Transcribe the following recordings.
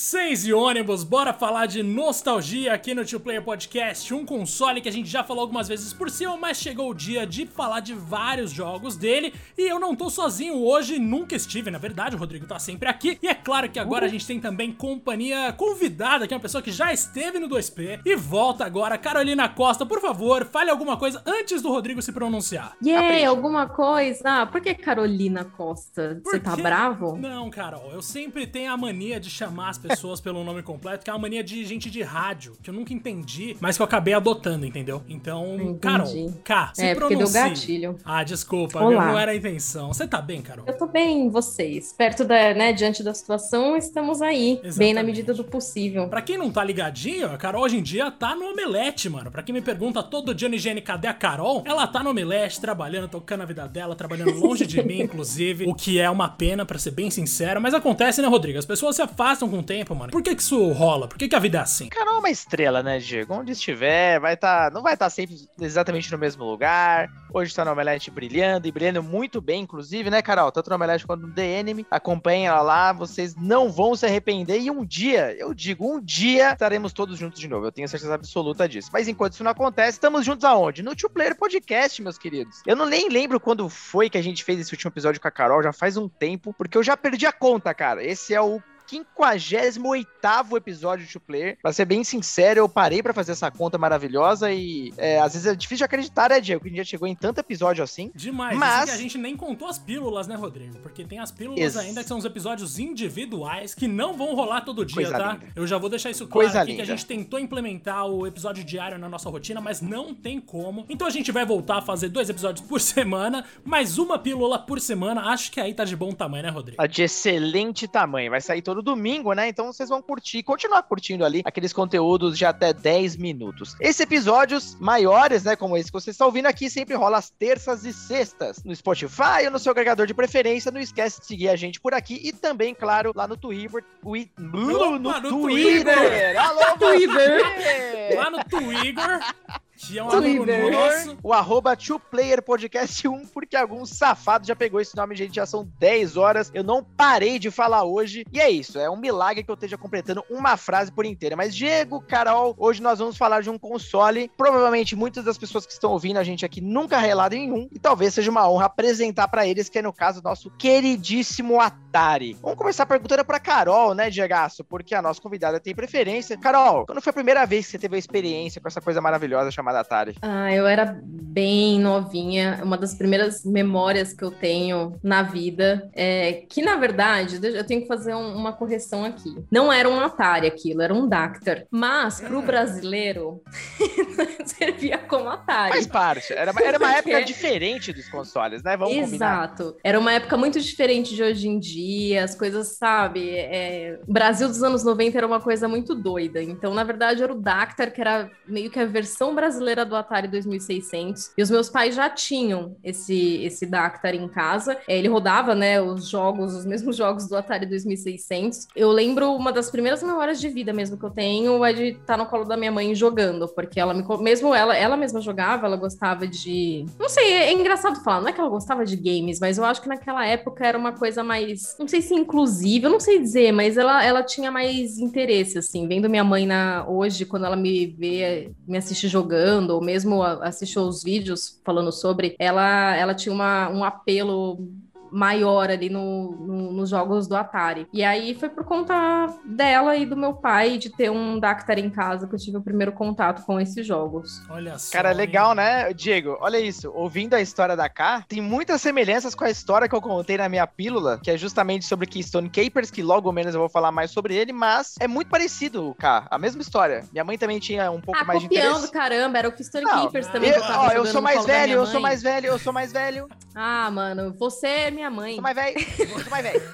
Seis e ônibus, bora falar de nostalgia aqui no Two Player Podcast, um console que a gente já falou algumas vezes por cima, mas chegou o dia de falar de vários jogos dele e eu não tô sozinho hoje, nunca estive, na verdade, o Rodrigo tá sempre aqui e é claro que agora a gente tem também companhia convidada, que é uma pessoa que já esteve no 2P e volta agora, Carolina Costa, por favor, fale alguma coisa antes do Rodrigo se pronunciar. Yeah, alguma coisa? Ah, por que Carolina Costa? Você tá bravo? Não, Carol, eu sempre tenho a mania de chamar as pessoas pelo nome completo, que é uma mania de gente de rádio, que eu nunca entendi, mas que eu acabei adotando, entendeu? Então, Entendi. Carol, K, se É, pronuncie. deu gatilho. Ah, desculpa, Olá. não era a intenção. Você tá bem, Carol? Eu tô bem, vocês. Perto da, né, diante da situação, estamos aí. Bem Exatamente. na medida do possível. Pra quem não tá ligadinho, a Carol hoje em dia tá no Omelete, mano. Pra quem me pergunta todo dia no higiene, cadê a Carol? Ela tá no Omelete, trabalhando, tocando a vida dela, trabalhando longe de mim, inclusive. O que é uma pena, pra ser bem sincero. Mas acontece, né, Rodrigo? As pessoas se afastam com o tempo, mano. Por que que isso rola? Por que que a vida é assim? Carol é uma estrela, né, Diego? Onde estiver, vai tá, não vai estar sempre exatamente no mesmo lugar. Hoje tá no Omelete brilhando e brilhando muito bem, inclusive, né, Carol? Tanto no Omelete quanto no The Enemy. Acompanhem ela lá, vocês não vão se arrepender. E um dia, eu digo, um dia estaremos todos juntos de novo. Eu tenho certeza absoluta disso. Mas enquanto isso não acontece, estamos juntos aonde? No Two Player Podcast, meus queridos. Eu não nem lembro quando foi que a gente fez esse último episódio com a Carol, já faz um tempo, porque eu já perdi a conta, cara. Esse é o 58 episódio de Two Player. Pra ser bem sincero, eu parei pra fazer essa conta maravilhosa e é, às vezes é difícil de acreditar, né, Diego? Que a gente já chegou em tanto episódio assim. Demais. Mas- a gente nem contou as pílulas, né, Rodrigo? Porque tem as pílulas Ex- ainda que são os episódios individuais que não vão rolar todo dia, Coisa tá? linda. Eu já vou deixar isso claro Coisa aqui que a linda. gente tentou implementar o episódio diário na nossa rotina, mas não tem como. Então a gente vai voltar a fazer dois episódios por semana, mais uma pílula por semana. Acho que aí tá de bom tamanho, né, Rodrigo? Tá de excelente tamanho. Vai sair todo domingo, né? Então vocês vão curtir, continuar curtindo ali aqueles conteúdos de até 10 minutos. Esses episódios maiores, né? Como esse que você está ouvindo aqui, sempre rola às terças e sextas no Spotify ou no seu agregador de preferência. Não esquece de seguir a gente por aqui e também, claro, lá no Twitter. Ui- Opa, no, no Twitter! Twitter! Alô, Twitter! Lá no Twitter, que é um amigo Twitter. nosso. o arroba Two Player Podcast 1, porque algum safado já pegou esse nome, gente. Já são 10 horas. Eu não parei de falar hoje. E é isso, é um milagre que eu esteja completando uma frase por inteira. Mas, Diego, Carol, hoje nós vamos falar de um console. Provavelmente muitas das pessoas que estão ouvindo a gente aqui nunca relaram em um. E talvez seja uma honra apresentar pra eles, que é no caso nosso queridíssimo Atari. Vamos começar perguntando pra Carol, né, Diegaço? Porque a nossa convidada tem preferência. Carol, quando foi a primeira vez que você teve a experiência com essa coisa maravilhosa chamada Atari? Ah, eu era bem novinha. Uma das primeiras memórias que eu tenho na vida é que, na verdade, eu tenho que fazer um- uma correção aqui. Não era um Atari aquilo, era um Dactar. Mas, pro Ah. brasileiro, servia como Atari. Faz parte. Era, uma- era uma época diferente dos consoles, né? Vamos combinar. Exato. Era uma época muito diferente de hoje em dia, as coisas, sabe? É... o Brasil dos anos 90 era uma coisa muito doida. Então, na verdade, era o Dactar, que era meio que a versão brasileira do Atari 2600. E os meus pais já tinham esse, esse Dactar em casa. É, Ele rodava, né, os jogos, os mesmos jogos do Atari 2600. Eu lembro uma das primeiras memórias de vida mesmo que eu tenho é de estar no colo da minha mãe jogando, porque ela me, mesmo ela, ela mesma jogava, ela gostava de, não sei, é engraçado falar, não é que ela gostava de games, mas eu acho que naquela época era uma coisa mais, não sei se inclusive, eu não sei dizer, mas ela, ela tinha mais interesse assim, vendo minha mãe na hoje quando ela me vê, me assiste jogando ou mesmo a- assiste os vídeos falando sobre, ela ela tinha uma, um apelo maior ali no, no- nos jogos do Atari. E aí foi por conta dela e do meu pai de ter um Dactar em casa que eu tive o primeiro contato com esses jogos. Olha só. Cara, hein? legal, né, Diego? Olha isso. Ouvindo a história da K, tem muitas semelhanças com a história que eu contei na minha pílula, que é justamente sobre Keystone Capers, que logo menos eu vou falar mais sobre ele, mas é muito parecido, K. A mesma história. Minha mãe também tinha um pouco Ah, mais de copiando, interesse. caramba, era o Keystone Não, Keepers também Eu, que eu tava ó, eu sou mais velho, eu sou mais velho, eu sou mais velho, Ah, mano, você é minha mãe. sou mais velho, sou mais velho.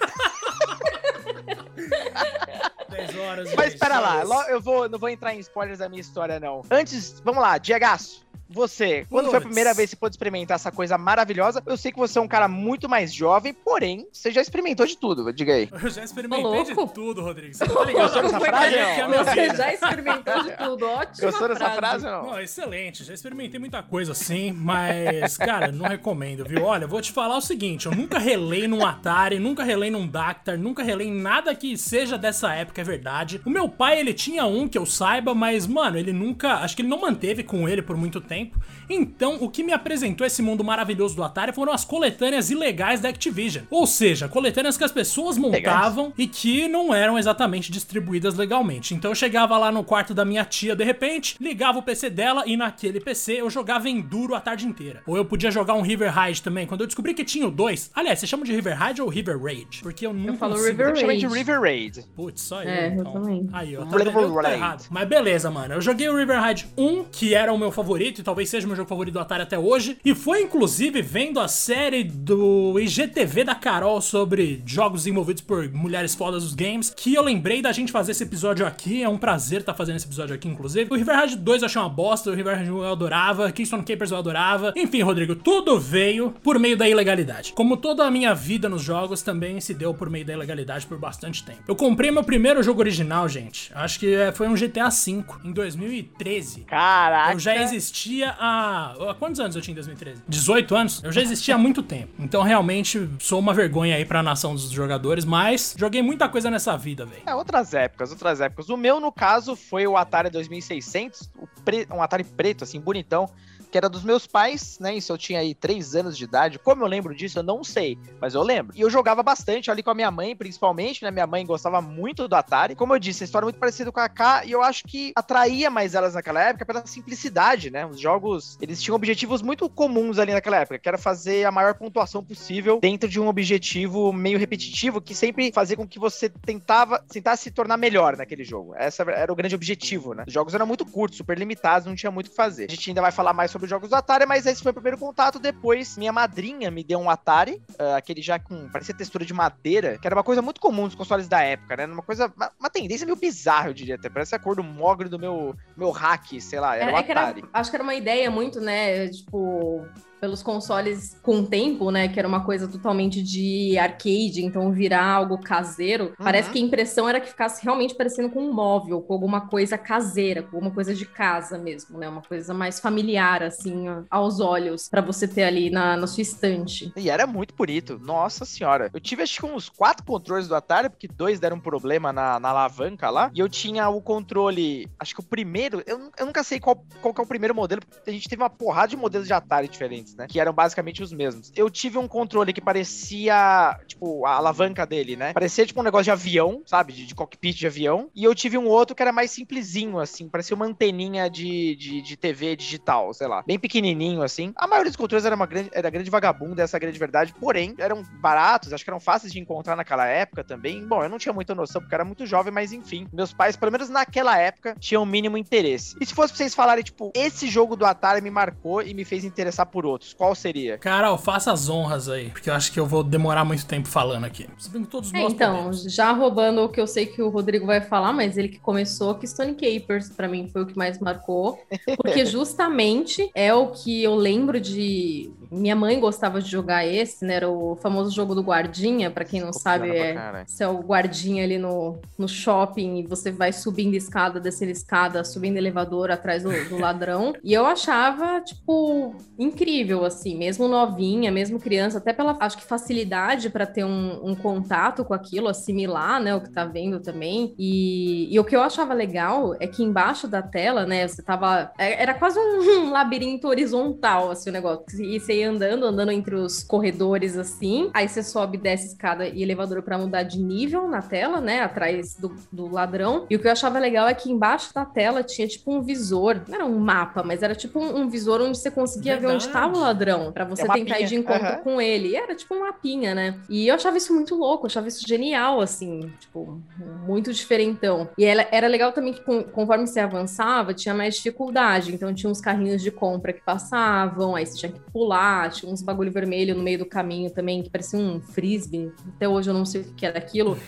10 horas. Mas espera lá, eu vou, não vou entrar em spoilers da minha história, não. Antes, vamos lá, Diegaço. Você, quando foi a primeira vez que você pôde experimentar essa coisa maravilhosa? Eu sei que você é um cara muito mais jovem, porém, você já experimentou de tudo, diga aí. Eu já experimentei de tudo, Rodrigo. Você tá ligado? Gostou dessa frase? Não? Você já experimentou de tudo, ótimo. Gostou dessa frase, não? Não, excelente. Já experimentei muita coisa assim, mas, cara, não recomendo, viu? Olha, vou te falar o seguinte, eu nunca relei num Atari, nunca relei num Dactar, nunca relei em nada que seja dessa época, é verdade. O meu pai, ele tinha um que eu saiba, mas, mano, ele nunca, acho que ele não manteve com ele por muito tempo. Então, o que me apresentou esse mundo maravilhoso do Atari foram as coletâneas ilegais da Activision. Ou seja, coletâneas que as pessoas montavam e que não eram exatamente distribuídas legalmente. Então eu chegava lá no quarto da minha tia de repente, ligava o PC dela e naquele PC eu jogava Enduro a tarde inteira. Ou eu podia jogar um River Raid também. Quando eu descobri que tinha o dois. Aliás, você chama de River Raid ou River Raid? Porque eu não Eu falo. River Eu Raid. de River Raid. Putz, só eu. É, eu então. também. Aí, ó. Tá? Eu tô Raid. errado. Mas beleza, mano. Eu joguei o River Raid 1, que era o meu favorito, e talvez seja o meu jogo favorito do Atari até hoje. E foi, inclusive, vendo a série do IGTV da Carol sobre jogos desenvolvidos por mulheres fodas dos games, que eu lembrei da gente fazer esse episódio aqui. É um prazer estar fazendo esse episódio aqui, inclusive. O River Raid 2 eu achei uma bosta, o River Raid 1 eu adorava, Keystone Capers eu adorava. Enfim, Rodrigo, tudo veio por meio da ilegalidade. Como toda a minha vida nos jogos também se deu por meio da ilegalidade por bastante tempo. Eu comprei meu primeiro jogo original, gente. Acho que é, foi um GTA V em 2013. Caraca. Eu já existia há. Há quantos anos eu tinha em 2013? 18 anos? Eu já existia há muito tempo. Então, realmente, sou uma vergonha aí pra nação dos jogadores, mas joguei muita coisa nessa vida, velho. É, outras épocas, outras épocas. O meu, no caso, foi o Atari 2600, o pre- um Atari preto, assim, bonitão, que era dos meus pais, né? Isso eu tinha aí 3 anos de idade. Como eu lembro disso, eu não sei, mas eu lembro. E eu jogava bastante ali com a minha mãe, principalmente, né? Minha mãe gostava muito do Atari. Como eu disse, a história é muito parecida com a K, e eu acho que atraía mais elas naquela época pela simplicidade, né? Os jogos, eles tinham objetivos muito comuns ali naquela época, que era fazer a maior pontuação possível dentro de um objetivo meio repetitivo, que sempre fazia com que você tentava, tentasse se tornar melhor naquele jogo. Esse era o grande objetivo, né? Os jogos eram muito curtos, super limitados, não tinha muito o que fazer. A gente ainda vai falar mais sobre os jogos do Atari, mas esse foi o primeiro contato. Depois, minha madrinha me deu um Atari, ah, aquele já com, parecia textura de madeira, que era uma coisa muito comum nos consoles da época, né? Uma coisa, uma, uma tendência meio bizarra, eu diria até. Parece a cor do mogre do meu, meu hack, sei lá, era o É, é era- Atari. acho que era uma ideia muito, né? Tipo, pelos consoles com o tempo, né? Que era uma coisa totalmente de arcade, então virar algo caseiro. Parece que a impressão era que ficasse realmente parecendo com um móvel, com alguma coisa caseira, com alguma coisa de casa mesmo, né? Uma coisa mais familiar, assim, aos olhos, pra você ter ali na, na sua estante. E era muito bonito, nossa senhora. Eu tive acho que uns quatro controles do Atari, porque dois deram problema na, na alavanca lá. E eu tinha o controle, acho que o primeiro, eu, eu nunca sei qual, qual que é o primeiro modelo, porque a gente teve uma porrada de modelos de Atari diferentes, né? Que eram basicamente os mesmos. Eu tive um controle que parecia, tipo, a alavanca dele, né? Parecia tipo um negócio de avião, sabe? De, de cockpit de avião. E eu tive um outro que era mais simplesinho, assim, parecia uma anteninha de, de, de TV digital, sei lá. Bem pequenininho, assim. A maioria dos controles era uma grande, era grande vagabunda, essa grande verdade. Porém, eram baratos, acho que eram fáceis de encontrar naquela época também. Bom, eu não tinha muita noção, porque era muito jovem, mas enfim. Meus pais, pelo menos naquela época, tinham o mínimo interesse. E se fosse pra vocês falarem, tipo, esse jogo do Atari me marcou e me fez interessar por outros, qual seria? Carol, faça as honras aí, porque eu acho que eu vou demorar muito tempo falando aqui. Se bem que todos É, nós então, podemos. já roubando o que eu sei que o Rodrigo vai falar, mas ele que começou, que Stone Capers, pra mim, foi o que mais marcou. Porque justamente é o que eu lembro de. Minha mãe gostava de jogar esse, né? Era o famoso jogo do guardinha, pra quem não sabe, Copiando é. Você é o guardinha ali no, no shopping e você vai subindo escada, descendo escada, subindo elevador atrás do, do ladrão. E eu achava, tipo, incrível, assim, mesmo novinha, mesmo criança, até pela, acho que facilidade para ter um, um contato com aquilo, assimilar, né, o que tá vendo também. E, e o que eu achava legal é que embaixo da tela, né, você tava. é- Era quase um, labirinto horizontal, assim, o negócio. E você ia andando, andando entre os corredores, assim. Aí você sobe, desce escada e elevador para mudar de nível na tela, né, atrás do, do ladrão. E o que eu achava legal é que embaixo da tela tinha, tipo, um visor. Não era um mapa, mas era tipo um, um visor onde você conseguia ver onde Verdade. tava o ladrão, para você É tentar ir de encontro aham. com ele. E era tipo um mapinha, né? E eu achava isso muito louco, eu achava isso genial, assim, tipo, muito diferentão. E ela, era legal também que com- conforme você avançava, tinha mais dificuldade. Então tinha uns carrinhos de compra que passavam, aí você tinha que pular, tinha uns bagulho vermelho no meio do caminho também, que parecia um frisbee. Até hoje eu não sei o que era aquilo.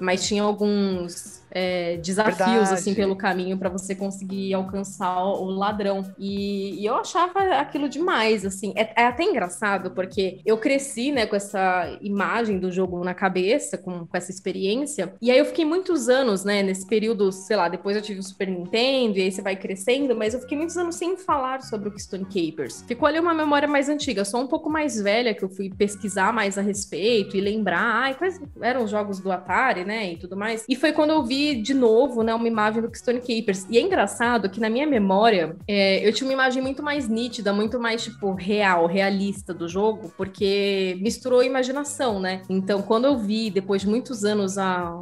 Mas tinha alguns é, desafios Verdade. assim pelo caminho para você conseguir alcançar o ladrão. E, e, eu achava aquilo demais, assim. É, é, até engraçado porque eu cresci, né, com essa imagem do jogo na cabeça, com, com essa experiência. E aí eu fiquei muitos anos, né, nesse período, sei lá, depois eu tive o Super Nintendo e aí você vai crescendo, mas eu fiquei muitos anos sem falar sobre o Keystone Capers. Ficou ali uma memória mais antiga, só um pouco mais velha que eu fui pesquisar mais a respeito e lembrar, ai, quais eram os jogos do Atari, né, e tudo mais. E foi quando eu vi de novo, né, uma imagem do Keystone Capers. E é engraçado que na minha memória, é, eu tinha uma imagem muito mais nítida, muito mais, tipo, real, realista do jogo, porque misturou imaginação, né? Então, quando eu vi, depois de muitos anos, a,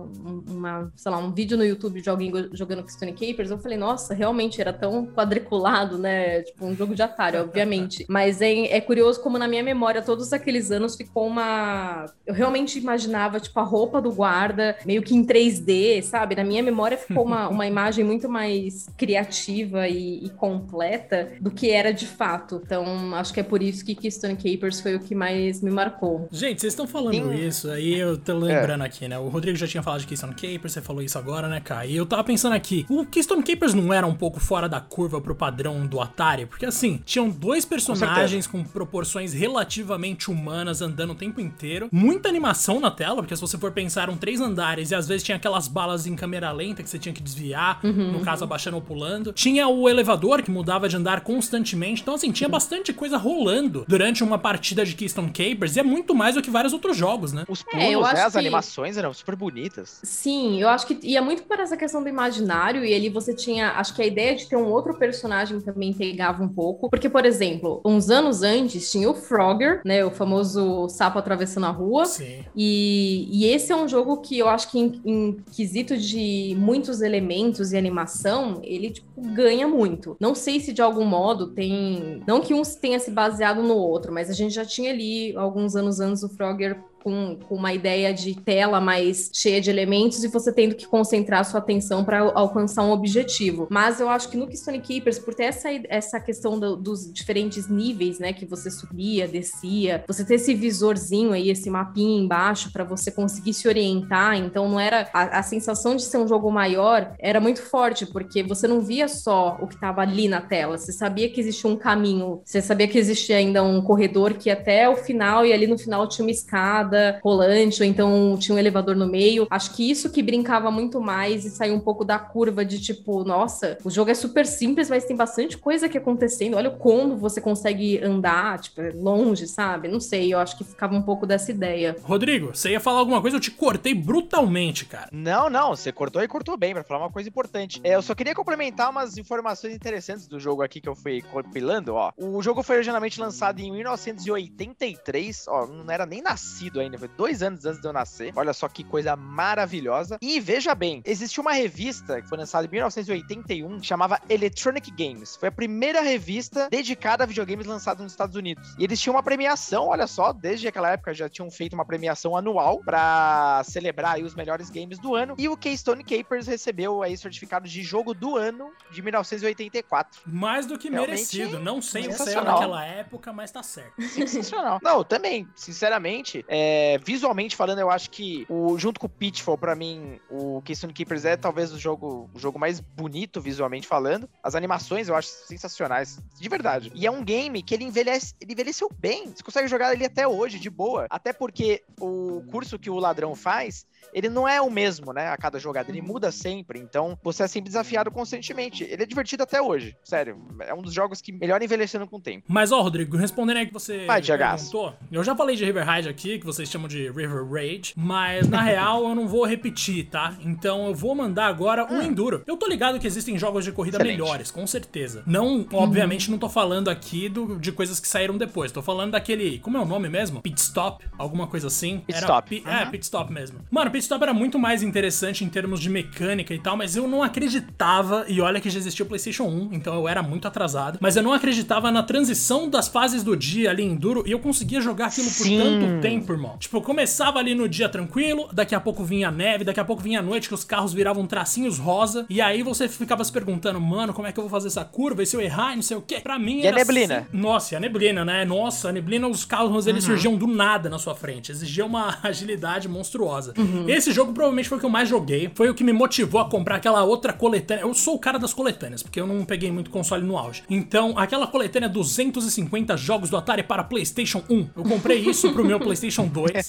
uma, sei lá, um vídeo no YouTube de alguém jogando Keystone Capers, eu falei, nossa, realmente era tão quadriculado, né? Tipo, um jogo de Atari, obviamente. Mas é, é curioso como na minha memória, todos aqueles anos ficou uma. Eu realmente imaginava, tipo, a roupa do guarda, meio que em 3D, sabe? Na minha memória ficou uma, uma imagem muito mais criativa e, e, completa do que era de fato. Então, acho que é por isso que Keystone Capers foi o que mais me marcou. Gente, vocês estão falando Sim. isso, aí eu tô lembrando é. aqui, né? O Rodrigo já tinha falado de Keystone Capers, você falou isso agora, né, Kai? E eu tava pensando aqui, o Keystone Capers não era um pouco fora da curva pro padrão do Atari? Porque assim, tinham dois personagens com, com proporções relativamente humanas andando o tempo inteiro, muita animação na tela, porque se você for pensar, eram três andares e às vezes tinha aquelas balas em câmera lenta que você tinha que desviar, uhum, no caso abaixando ou pulando. Tinha o elevador que mudava de andar constantemente, então assim, tinha bastante coisa rolando durante uma partida de Keystone Capers e é muito mais do que vários outros jogos, né? Os é, pulos, é, né, as que... animações eram super bonitas. Sim, eu acho que ia muito para essa questão do imaginário e ali você tinha, acho que a ideia de ter um outro personagem também pegava um pouco, porque por exemplo, uns anos antes tinha o Frogger, né, o famoso sapo atravessando a rua. Sim. E, e esse é um jogo que eu acho que em, em quesito de muitos elementos e animação, ele tipo ganha muito. Não sei se de algum modo tem, não que um tenha se baseado no outro, mas a gente já tinha ali alguns anos antes o Frogger com, com, uma ideia de tela mais cheia de elementos e você tendo que concentrar sua atenção para alcançar um objetivo. Mas eu acho que no Keystone Keepers, por ter essa, essa questão do, dos diferentes níveis, né, que você subia, descia, você ter esse visorzinho aí, esse mapinha embaixo para você conseguir se orientar, então não era a, a, sensação de ser um jogo maior era muito forte, porque você não via só o que estava ali na tela, você sabia que existia um caminho, você sabia que existia ainda um corredor que até o final e ali no final tinha uma escada escada rolante, ou então tinha um elevador no meio. Acho que isso que brincava muito mais e saiu um pouco da curva de tipo, nossa, o jogo é super simples, mas tem bastante coisa aqui acontecendo. Olha como você consegue andar, tipo, longe, sabe? Não sei, eu acho que ficava um pouco dessa ideia. Rodrigo, você ia falar alguma coisa, eu te cortei brutalmente, cara. Não, não, você cortou e cortou bem, para falar uma coisa importante. É, eu só queria complementar umas informações interessantes do jogo aqui que eu fui compilando, ó. O jogo foi originalmente lançado em 1983, ó, não era nem nascido ainda, foi dois anos antes de eu nascer. Olha só que coisa maravilhosa. E veja bem, existe uma revista que foi lançada em 1981, que chamava Electronic Games. Foi a primeira revista dedicada a videogames lançada nos Estados Unidos. E eles tinham uma premiação, olha só, desde aquela época já tinham feito uma premiação anual para celebrar os melhores games do ano. E o Keystone Capers recebeu aí certificado de jogo do ano de 1984. Mais do que Realmente, merecido. Não sei o que saiu naquela época, mas tá certo. Sensacional. Não, também, sinceramente, é, é, visualmente falando, eu acho que o, junto com o Pitfall, para mim, o Keystone Keepers é talvez o jogo, o jogo mais bonito visualmente falando. As animações eu acho sensacionais, de verdade. E é um game que ele envelhece, ele envelheceu bem. Você consegue jogar ele até hoje, de boa. Até porque o curso que o ladrão faz ele não é o mesmo, né, a cada jogada, ele muda sempre, então você é sempre desafiado constantemente. Ele é divertido até hoje, sério, é um dos jogos que melhor envelhecendo com o tempo. Mas ó, Rodrigo, respondendo aí que você Vai, perguntou, eu já falei de River Ride aqui, que vocês chamam de River Rage, mas na real eu não vou repetir, tá? Então eu vou mandar agora o hum. Enduro. Eu tô ligado que existem jogos de corrida Excelente. melhores, com certeza. Não, obviamente, hum. não tô falando aqui do, de coisas que saíram depois, tô falando daquele, como é o nome mesmo? Pit Stop, alguma coisa assim. Pit Era, Stop. Uhum. É, Pit Stop mesmo. Mano, Pit Stop era muito mais interessante em termos de mecânica e tal, mas eu não acreditava, e olha que já existia o PlayStation 1, então eu era muito atrasado, mas eu não acreditava na transição das fases do dia ali em Duro, e eu conseguia jogar aquilo Sim. por tanto tempo, irmão. Tipo, começava ali no dia tranquilo, daqui a pouco vinha a neve, daqui a pouco vinha a noite que os carros viravam tracinhos rosa, e aí você ficava se perguntando, mano, como é que eu vou fazer essa curva? E se eu errar, e não sei o quê? Pra mim E a era neblina? assim- Nossa, e a neblina, né? Nossa, a neblina, os carros eles surgiam do nada na sua frente. Exigia uma agilidade monstruosa. Esse jogo provavelmente foi o que eu mais joguei. Foi o que me motivou a comprar aquela outra coletânea. Eu sou o cara das coletâneas, porque eu não peguei muito console no auge. Então, aquela coletânea 250 jogos do Atari para PlayStation 1. Eu comprei isso pro meu PlayStation 2.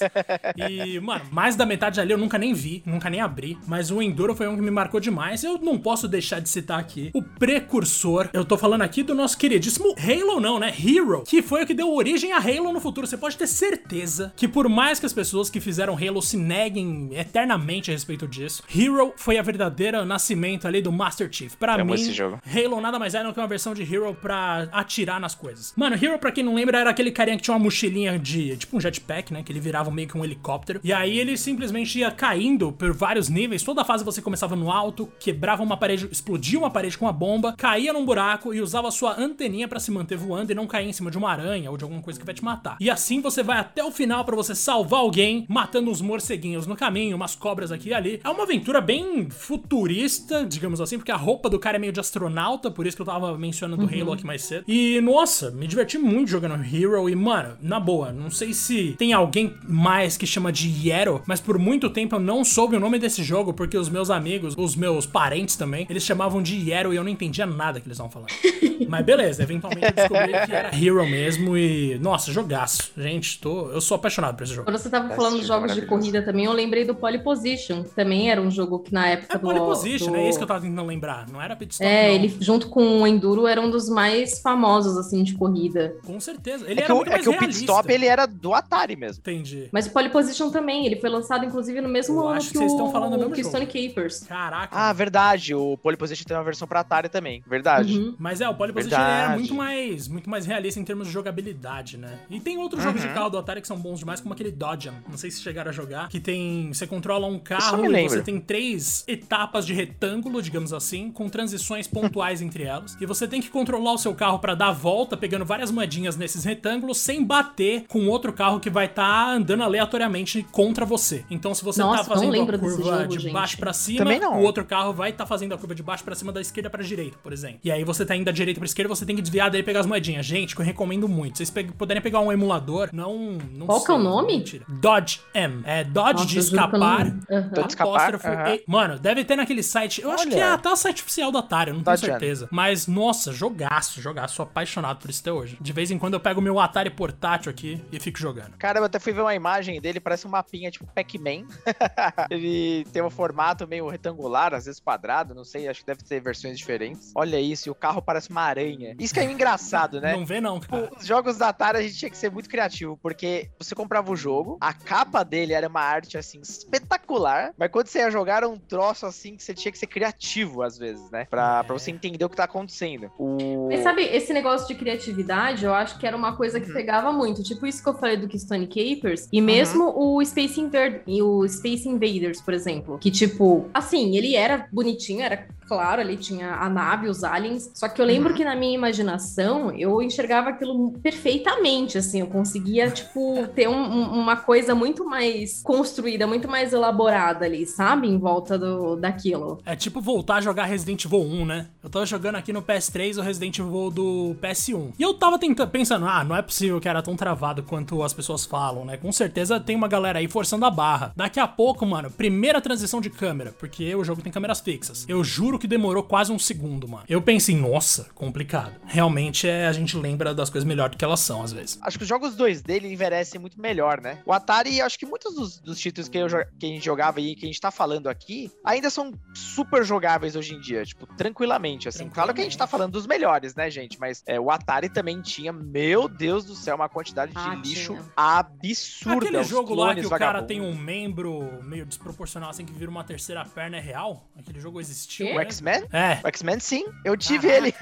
E, mano, mais da metade ali eu nunca nem vi, nunca nem abri. Mas o Enduro foi um que me marcou demais. Eu não posso deixar de citar aqui o precursor. Eu tô falando aqui do nosso queridíssimo Halo, não, né? Hero, que foi o que deu origem a Halo no futuro. Você pode ter certeza que, por mais que as pessoas que fizeram Halo se neguem eternamente a respeito disso, Hero foi a verdadeira nascimento ali do Master Chief. Pra Amo mim. Halo nada mais é do que uma versão de Hero pra atirar nas coisas. Mano, Hero, pra quem não lembra, era aquele carinha que tinha uma mochilinha de. tipo um jetpack, né? Que ele virava meio que um helicóptero. E aí ele simplesmente ia caindo por vários níveis. Toda fase você começava no alto, quebrava uma parede, explodia uma parede com uma bomba, caía num buraco e usava sua anteninha pra se manter voando e não cair em cima de uma aranha ou de alguma coisa que vai te matar. E assim você vai até o final pra você salvar alguém, matando uns morceguinhos no caminho, umas cobras aqui e ali. É uma aventura bem futurista, digamos assim, porque a roupa do cara é meio de astronauta, por isso que eu tava mencionando o Halo aqui mais cedo. E nossa, me diverti muito jogando Hero e, mano, na boa, não sei se tem alguém mais que chama de Yero, mas por muito tempo eu não soube o nome desse jogo porque os meus amigos, os meus parentes também, eles chamavam de Yero e eu não entendia nada que eles estavam falando. mas beleza, eventualmente eu descobri que era Hero mesmo e, nossa, jogaço. Gente, tô, eu sou apaixonado por esse jogo. Quando você tava Esse falando é jogos de corrida também, eu lembrei do Pole Position, que também era um jogo que na época É do... Pole Position, do... é isso que eu tava tentando lembrar. Não era Pit Stop, É, não. ele junto com o Enduro era um dos mais famosos, assim, de corrida. Com certeza. Ele É que, era o, muito é mais que o Pit. Stop ele era do Atari mesmo. Entendi. Mas o Pole Position também, ele foi lançado, inclusive, no mesmo Eu ano acho que, que vocês o estão falando do mesmo que jogo. Stone Capers. Caraca. Ah, verdade. O Pole Position tem uma versão pra Atari também. Verdade. Uhum. Mas é, o Pole Position era muito mais, muito mais realista em termos de jogabilidade, né? E tem outros jogos de Uhum. carro do Atari que são bons demais, como aquele Dodge. Não sei se chegaram a jogar. Que tem. Você controla um carro e lembro. você tem três etapas de retângulo, digamos assim, com transições pontuais entre elas. E você tem que controlar o seu carro pra dar a volta, pegando várias moedinhas nesses retângulos, sem bater com outro carro que vai estar andando aleatoriamente contra você. Então, se você Nossa, tá não fazendo a curva jogo, de gente. baixo pra cima, o outro carro vai estar fazendo a curva de baixo pra cima da esquerda pra direita, por exemplo. E aí você tá indo da direita pra esquerda, você tem que desviar daí e pegar as moedinhas. Gente, que eu recomendo muito. Vocês pe- puderem pegar um emulador, não. não Qual que é o sei, nome? Mentira. Dodge M. É Dodge Nossa, de escapar. Aham. Dodge escapar, aham. E. Mano, deve ter naquele site. Eu acho que é Olha. até o site oficial do Atari, eu não tenho Dodge M. certeza. Mas, nossa, jogaço, jogaço. Sou apaixonado por isso até hoje. De vez em quando eu pego o meu Atari portátil aqui e fico jogando. Cara, eu até fui ver uma imagem dele, parece um mapinha tipo Pac-Man. ele tem um formato meio retangular, às vezes quadrado, não sei, acho que deve ter versões diferentes. Olha isso, e o carro parece uma aranha. Isso que é engraçado, né? Não vê, não, cara. Os jogos da Atari a gente tinha que ser muito criativo, porque você comprava o jogo, a capa dele era uma arte assim espetacular, mas quando você ia jogar era um troço assim que você tinha que ser criativo às vezes, né? Pra, É. pra você entender o que tá acontecendo. O... Mas sabe, esse negócio de criatividade, eu acho que era uma coisa que Uhum. pegava muito. Tipo isso que eu falei do Keystone Capers. E mesmo o Space, Inver- e o Space Invaders, por exemplo. Que, tipo, assim, ele era bonitinho, era claro, ali tinha a nave, os aliens. Só que eu lembro Uhum. que na minha imaginação, eu enxergava aquilo perfeitamente, assim. Eu conseguia, tipo, ter um- um- uma coisa muito mais construída, muito mais elaborada ali, sabe? Em volta do, daquilo. É tipo voltar a jogar Resident Evil 1, né? Eu tava jogando aqui no PS3 o Resident Evil do PS1. E eu tava tentando, pensando, ah, não é possível que era tão travado quanto as pessoas falam, né? Com certeza tem uma galera aí forçando a barra. Daqui a pouco, mano, primeira transição de câmera, porque o jogo tem câmeras fixas. Eu juro que demorou quase um segundo, mano. Eu pensei, nossa, complicado. Realmente é, a gente lembra das coisas melhor do que elas são, às vezes. Acho que os jogos 2 dele envelhecem muito melhor, né? O Atari, acho que muitos dos, dos títulos que, eu, que a gente jogava e que a gente tá falando aqui, ainda são super jogáveis hoje em dia, tipo, tranquilamente, assim. Claro que a gente tá falando dos melhores, né, gente? Mas é, o Atari também tinha, meu Deus do céu, uma quantidade de Ah, lixo tinha. absurda. Aquele jogo lá que o cara tem um membro meio desproporcional, assim, que vira uma terceira perna é real? Aquele jogo existiu, Quê? O né? X-Men? É. O X-Men, sim. Eu tive Caraca, ele.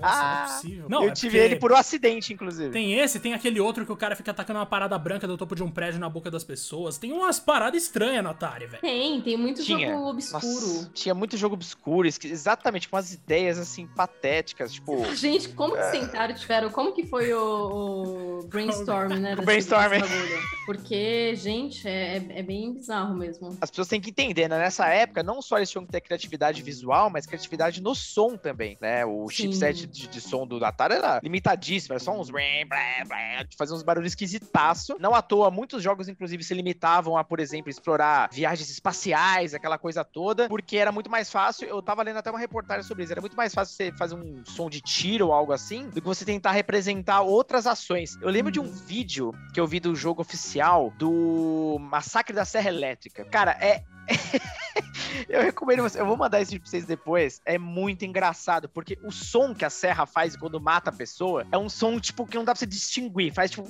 Nossa, não é possível. Não, eu é tive ele por um acidente, inclusive. Tem esse, tem aquele outro que o cara fica atacando uma parada branca do topo de um prédio na boca das pessoas. Tem umas paradas estranhas no Atari, velho. Tem, tem muito Tinha. jogo obscuro. Nossa, tinha muito jogo obscuro, exatamente, com as ideias assim patéticas, tipo. Gente, como que sentaram e tiveram? Como que foi o, o brainstorm, né? O bagulho. Porque, gente, é, é, é bem bizarro mesmo. As pessoas têm que entender, né? Nessa época, não só eles tinham que ter criatividade visual, mas criatividade no som também, né? O Sim. chipset de, de, som do Atari era limitadíssimo, era só uns fazer uns barulhos esquisitaço. Não à toa, muitos jogos, inclusive, se limitavam a, por exemplo, explorar viagens espaciais, aquela coisa toda, porque era muito mais fácil. Eu tava lendo até uma reportagem sobre isso. Era muito mais fácil você fazer um som de tiro ou algo assim, do que você tentar representar outras ações. Eu lembro de um vídeo que eu vi do jogo oficial do Massacre da Serra Elétrica. Cara, é eu recomendo você. Eu vou mandar esse pra vocês depois. É muito engraçado, porque o som que a serra faz quando mata a pessoa é um som, tipo, que não dá pra você distinguir. Faz tipo.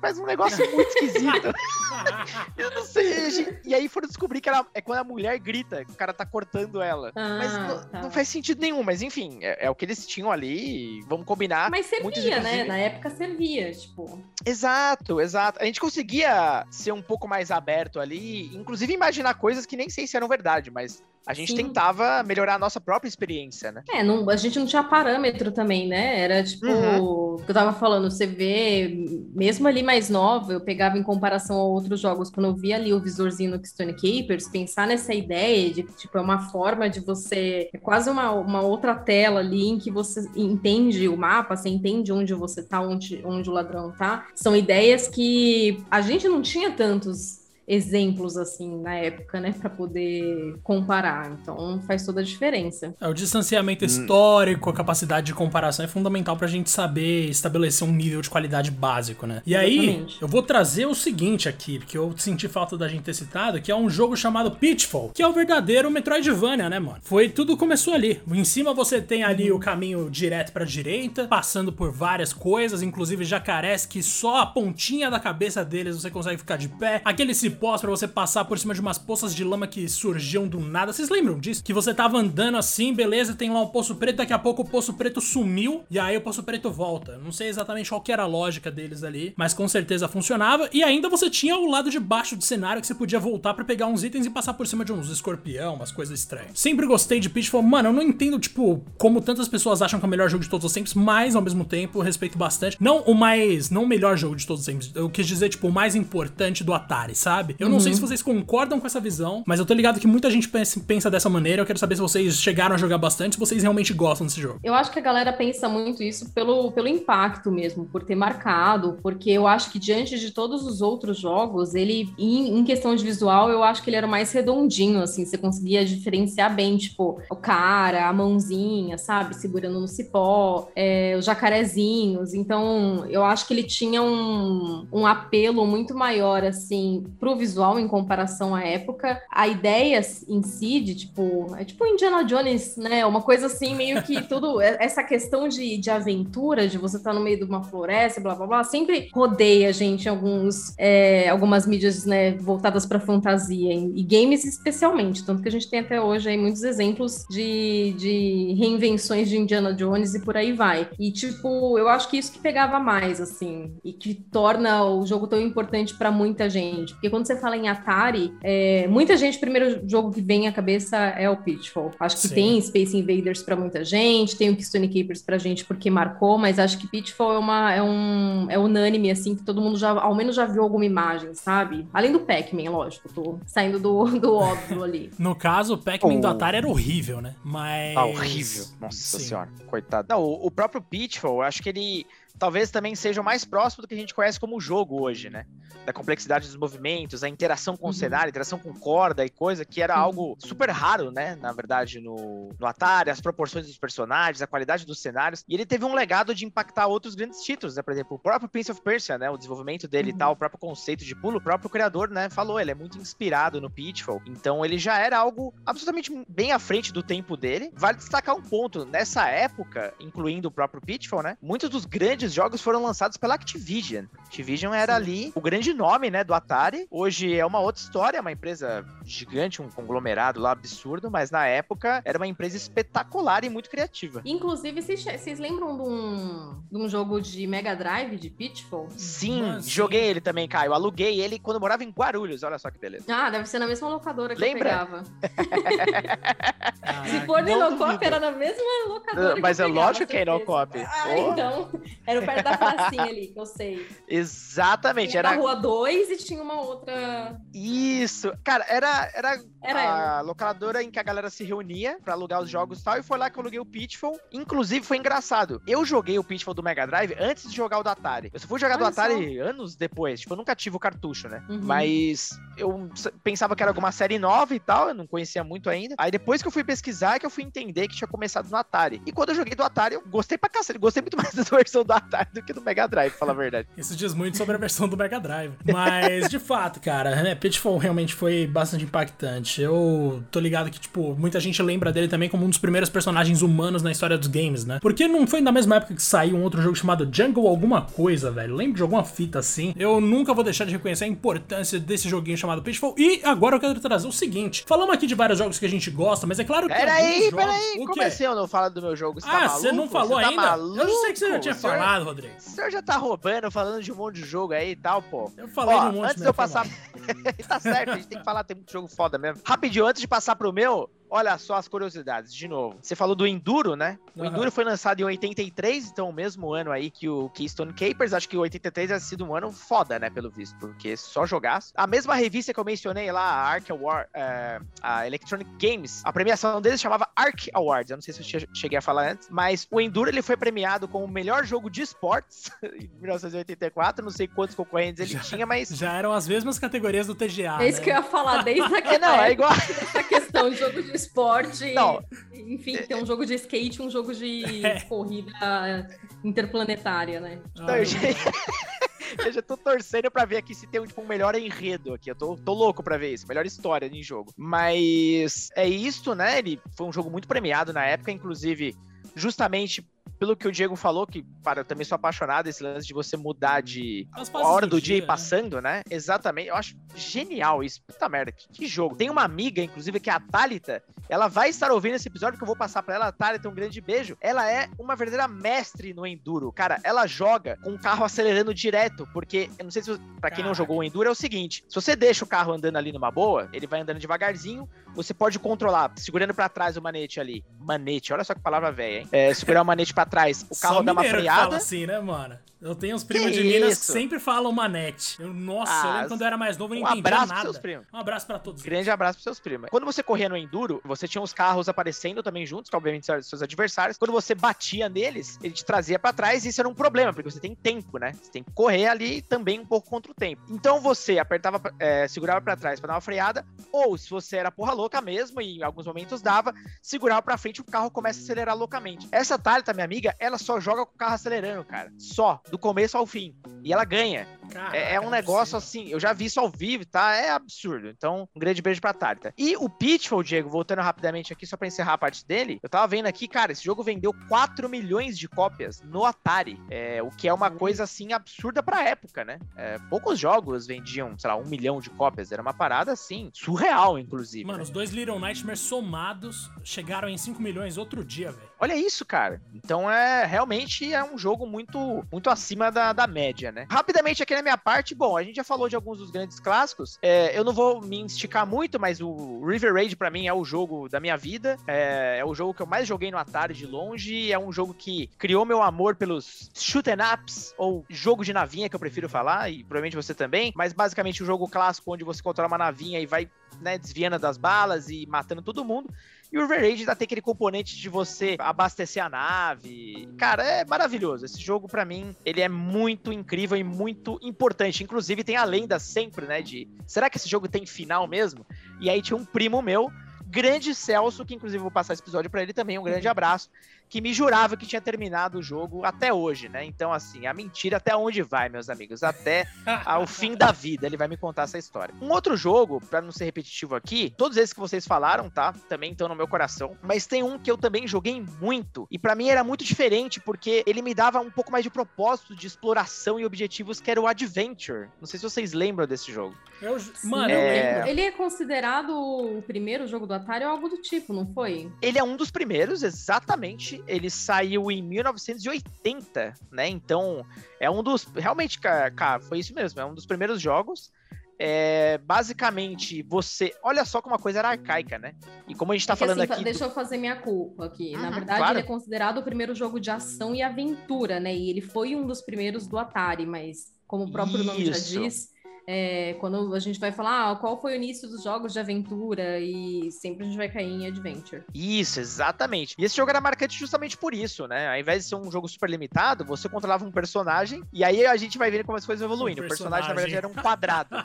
Faz um negócio muito esquisito. eu não sei. E aí foram descobrir que ela, é quando a mulher grita, que o cara tá cortando ela. Ah, mas não, tá. não, faz sentido nenhum. Mas enfim, é, é, o que eles tinham ali. Vamos combinar. Mas servia, Muitos, né? Na época servia, tipo. Exato, exato. A gente conseguia ser um pouco mais aberto ali, inclusive imaginar coisas que nem sei se eram verdade, mas a gente Sim. tentava melhorar a nossa própria experiência, né? É, não, a gente não tinha parâmetro também, né? Era tipo, uhum. que eu tava falando, você vê, mesmo ali mais nova, eu pegava em comparação a outros jogos, quando eu via ali o visorzinho no Stone Capers, pensar nessa ideia de que, tipo, é uma forma de você, é quase uma, uma outra tela ali em que você entende o mapa, você entende onde você tá, onde, onde o ladrão tá, são ideias que a gente não tinha tantos exemplos assim na época, né, para poder comparar. Então faz toda a diferença. É, o distanciamento hum. histórico, a capacidade de comparação é fundamental pra gente saber estabelecer um nível de qualidade básico, né? E Exatamente. aí, eu vou trazer o seguinte aqui, porque eu senti falta da gente ter citado, que é um jogo chamado Pitfall, que é o verdadeiro Metroidvania, né, mano? Foi tudo começou ali. Em cima você tem ali o caminho direto para direita, passando por várias coisas, inclusive jacarés que só a pontinha da cabeça deles você consegue ficar de pé. Aquele cipós para você passar por cima de umas poças de lama que surgiam do nada. Vocês lembram disso? Que você tava andando assim, beleza, tem lá um poço preto, daqui a pouco o poço preto sumiu e aí o poço preto volta. Não sei exatamente qual que era a lógica deles ali, mas com certeza funcionava. E ainda você tinha o lado de baixo do cenário que você podia voltar para pegar uns itens e passar por cima de uns escorpião, umas coisas estranhas. Sempre gostei de Pitfall. Mano, eu não entendo, tipo, como tantas pessoas acham que é o melhor jogo de todos os tempos, mas ao mesmo tempo respeito bastante. Não o mais, não o melhor jogo de todos os tempos. Eu quis dizer, tipo, o mais importante do Atari, sabe? Eu não sei se uhum. vocês concordam com essa visão, mas eu tô ligado que muita gente pensa, pensa dessa maneira. Eu quero saber se vocês chegaram a jogar bastante, se vocês realmente gostam desse jogo. Eu acho que a galera pensa muito isso pelo, pelo impacto mesmo, por ter marcado, porque eu acho que diante de todos os outros jogos, ele, em, em questão de visual, eu acho que ele era mais redondinho, assim, você conseguia diferenciar bem, tipo, o cara, a mãozinha, sabe, segurando no cipó, é, os jacarezinhos. Então, eu acho que ele tinha um, um apelo muito maior, assim, pro visual em comparação à época. A ideia em si de, tipo, é tipo Indiana Jones, né? Uma coisa assim, meio que tudo, é, essa questão de, de aventura, de você estar tá no meio de uma floresta, blá blá blá, sempre rodeia a gente alguns, é, algumas mídias, né, voltadas para fantasia, e games especialmente. Tanto que a gente tem até hoje aí muitos exemplos de, de reinvenções de Indiana Jones e por aí vai. E, tipo, eu acho que isso que pegava mais, assim, e que torna o jogo tão importante para muita gente. Porque quando você fala em Atari, é, muita gente, o primeiro jogo que vem à cabeça é o Pitfall. Acho que Sim. tem Space Invaders para muita gente, tem o Keystone Keepers pra gente porque marcou, mas acho que Pitfall é, uma, é um é unânime, assim, que todo mundo já, ao menos já viu alguma imagem, sabe? Além do Pac-Man, lógico, tô saindo do, do óbvio ali. no caso, o Pac-Man oh. do Atari era horrível, né? Mas... Ah, horrível. Nossa Sim. senhora, coitado. Não, o, o próprio Pitfall, acho que ele talvez também seja o mais próximo do que a gente conhece como jogo hoje, né? Da complexidade dos movimentos, a interação com uhum. o cenário, a interação com corda e coisa, que era uhum. algo super raro, né? Na verdade, no, no Atari, as proporções dos personagens, a qualidade dos cenários. E ele teve um legado de impactar outros grandes títulos, né? Por exemplo, o próprio Prince of Persia, né? O desenvolvimento dele uhum. e tal, o próprio conceito de pulo, o próprio criador, né? Falou, ele é muito inspirado no Pitfall. Então ele já era algo absolutamente bem à frente do tempo dele. Vale destacar um ponto, nessa época, incluindo o próprio Pitfall, né? Muitos dos grandes grandes jogos foram lançados pela Activision. Activision era Sim. ali o grande nome, né, do Atari. Hoje é uma outra história, uma empresa gigante, um conglomerado lá absurdo, mas na época era uma empresa espetacular e muito criativa. Inclusive, vocês lembram de um, de um jogo de Mega Drive, de Pitfall? Sim, Nossa. joguei ele também, Caio. Aluguei ele quando morava em Guarulhos, olha só que beleza. Ah, deve ser na mesma locadora que Lembra? eu pegava. Se for de Inocop, era na mesma locadora. Mas é lógico que é Inocop. Ah, oh. então. Era perto da pracinha ali, que eu sei. Exatamente, era, Rua 2 e tinha uma outra. Isso! Cara, era, era, Era a ela. locadora em que a galera se reunia pra alugar os jogos e tal, e foi lá que eu aluguei o Pitfall. Inclusive, foi engraçado. Eu joguei o Pitfall do Mega Drive antes de jogar o do Atari. Eu só fui jogar do Olha só. Atari anos depois. Tipo, eu nunca tive o cartucho, né? Uhum. Mas eu pensava que era alguma série nova e tal, eu não conhecia muito ainda. Aí depois que eu fui pesquisar, é que eu fui entender que tinha começado no Atari. E quando eu joguei do Atari, eu gostei pra cacete. Gostei muito mais da versão do Atari do que do Mega Drive, pra falar a verdade. Isso diz muito sobre a versão do Mega Drive. Mas, de fato, cara, né, Pitfall realmente foi bastante impactante. Eu tô ligado que, tipo, muita gente lembra dele também como um dos primeiros personagens humanos na história dos games, né? Porque não foi na mesma época que saiu um outro jogo chamado Jungle alguma coisa, velho. Lembro de alguma fita assim. Eu nunca vou deixar de reconhecer a importância desse joguinho chamado Pitfall. E agora eu quero trazer o seguinte. Falamos aqui de vários jogos que a gente gosta, mas é claro que Peraí, jogos... peraí, O como quê? assim eu não falo do meu jogo? Você tá Ah, maluco? você não falou tá ainda? Maluco? Eu não sei que você já tinha O falado, Rodrigo. O senhor já tá roubando, falando de um monte de jogo aí e tal, pô. Eu falei Ó, de um monte antes de eu passar. tá certo, a gente tem que falar, tem muito jogo foda mesmo. Rapidinho, antes de passar pro meu, olha só as curiosidades, de novo. Você falou do Enduro, né? O. Enduro foi lançado em 83, então o mesmo ano aí que o Keystone Capers. Acho que o 83 ha sido um ano foda, né, pelo visto, porque só jogaço. A mesma revista que eu mencionei lá, a Arc Award, é, a Electronic Games, a premiação deles chamava Arc Awards. Eu não sei se eu che- cheguei a falar antes, mas o Enduro ele foi premiado como o melhor jogo de esportes em 1984. Não sei quantos concorrentes ele Já- tinha, mas Já eram as mesmas categorias do TGA. É isso né? que eu ia falar desde é, aquela não, é igual. essa questão de jogo de esporte. Não. Enfim, tem um jogo de skate, um jogo de É. corrida interplanetária, né? Não, eu, já... eu já tô torcendo pra ver aqui se tem tipo, um melhor enredo aqui. Eu tô, tô louco pra ver isso. Melhor história em jogo. Mas é isso, né? Ele foi um jogo muito premiado na época, inclusive, justamente pelo que o Diego falou, que para, eu também sou apaixonado esse lance de você mudar de a hora do dia e né? passando, né? Exatamente. Eu acho genial isso. Puta merda, que, que jogo. Tem uma amiga, inclusive, que é a Thalita. Ela vai estar ouvindo esse episódio que eu vou passar pra ela. Thalita, um grande beijo. Ela é uma verdadeira mestre no Enduro. Cara, ela joga com o carro acelerando direto. Porque, eu não sei se você- pra quem não jogou o Enduro, é o seguinte: se você deixa o carro andando ali numa boa, ele vai andando devagarzinho. Você pode controlar, segurando pra trás o manete ali. Manete, olha só que palavra velha, hein? É, segurar o manete pra trás, o carro Só dá uma que fala freada. assim, né, mano? Eu tenho uns primos de Minas que sempre falam manete. Eu, nossa, eu Ah, lembro quando eu era mais novo, eu não Um entendia abraço pros nada. seus primos. Um abraço pra todos. Grande abraço pros seus primos. Quando você corria no Enduro, você tinha os carros aparecendo também juntos, que obviamente são seus adversários. Quando você batia neles, ele te trazia pra trás e isso era um problema, porque você tem tempo, né? Você tem que correr ali também um pouco contra o tempo. Então você apertava, é, segurava pra trás pra dar uma freada, ou se você era porra louca mesmo, e em alguns momentos dava, segurava pra frente e o carro começa a acelerar loucamente. Essa Thalita, minha amiga, ela só joga com o carro acelerando, cara. Só, do começo ao fim. E ela ganha. Caraca, É, é um negócio assim, eu já vi isso ao vivo, tá? É absurdo. Então, um grande beijo pra Tarta. E o Pitfall, Diego, voltando rapidamente aqui, só pra encerrar a parte dele, eu tava vendo aqui, cara, esse jogo vendeu 4 milhões de cópias no Atari. É, o que é uma coisa assim absurda pra época, né? É, poucos jogos vendiam, sei lá, um milhão de cópias. Era uma parada assim, surreal, inclusive. Mano, né? os dois Little Nightmares somados chegaram em 5 milhões outro dia, velho. Olha isso, cara. Então é realmente é um jogo muito muito acima da, da média, né? Rapidamente aqui na minha parte, bom, a gente já falou de alguns dos grandes clássicos. É, eu não vou me esticar muito, mas o River Raid pra mim é o jogo da minha vida. É, é o jogo que eu mais joguei no Atari de longe. É um jogo que criou meu amor pelos shoot 'em ups ou jogo de navinha que eu prefiro falar e provavelmente você também. Mas basicamente o jogo clássico onde você controla uma navinha e vai né, desviando das balas e matando todo mundo. E o Raid ainda tem aquele componente de você abastecer a nave. Cara, é maravilhoso. Esse jogo, pra mim, ele é muito incrível e muito importante. Inclusive, tem a lenda sempre, né? De será que esse jogo tem final mesmo? E aí tinha um primo meu, grande Celso, que inclusive vou passar esse episódio pra ele também. Um grande abraço. Que me jurava que tinha terminado o jogo até hoje, né? Então, assim, a mentira até onde vai, meus amigos? Até ao fim da vida. Ele vai me contar essa história. Um outro jogo, pra não ser repetitivo aqui, todos esses que vocês falaram, tá? Também estão no meu coração. Mas tem um que eu também joguei muito. E pra mim era muito diferente, porque ele me dava um pouco mais de propósito de exploração e objetivos, que era o Adventure. Não sei se vocês lembram desse jogo. Eu, mano, eu eu é- lembro. Ele é considerado o primeiro jogo do Atari ou algo do tipo, não foi? Ele é um dos primeiros, exatamente. Ele saiu em 1980, né? Então, é um dos. Realmente, cara, foi isso mesmo. É um dos primeiros jogos. É, basicamente, você. Olha só como a coisa era arcaica, né? E como a gente tá Porque, falando assim, aqui. Deixa eu fazer minha culpa aqui. Na Uhum, verdade, claro. ele é considerado o primeiro jogo de ação e aventura, né? E ele foi um dos primeiros do Atari, mas como o próprio nome já Isso. diz, É, quando a gente vai falar ah, qual foi o início dos jogos de aventura e sempre a gente vai cair em Adventure. Isso, exatamente. E esse jogo era marcante justamente por isso, né? Ao invés de ser um jogo super limitado, você controlava um personagem e aí a gente vai vendo como as coisas evoluindo. Um o personagem, na verdade, era um quadrado.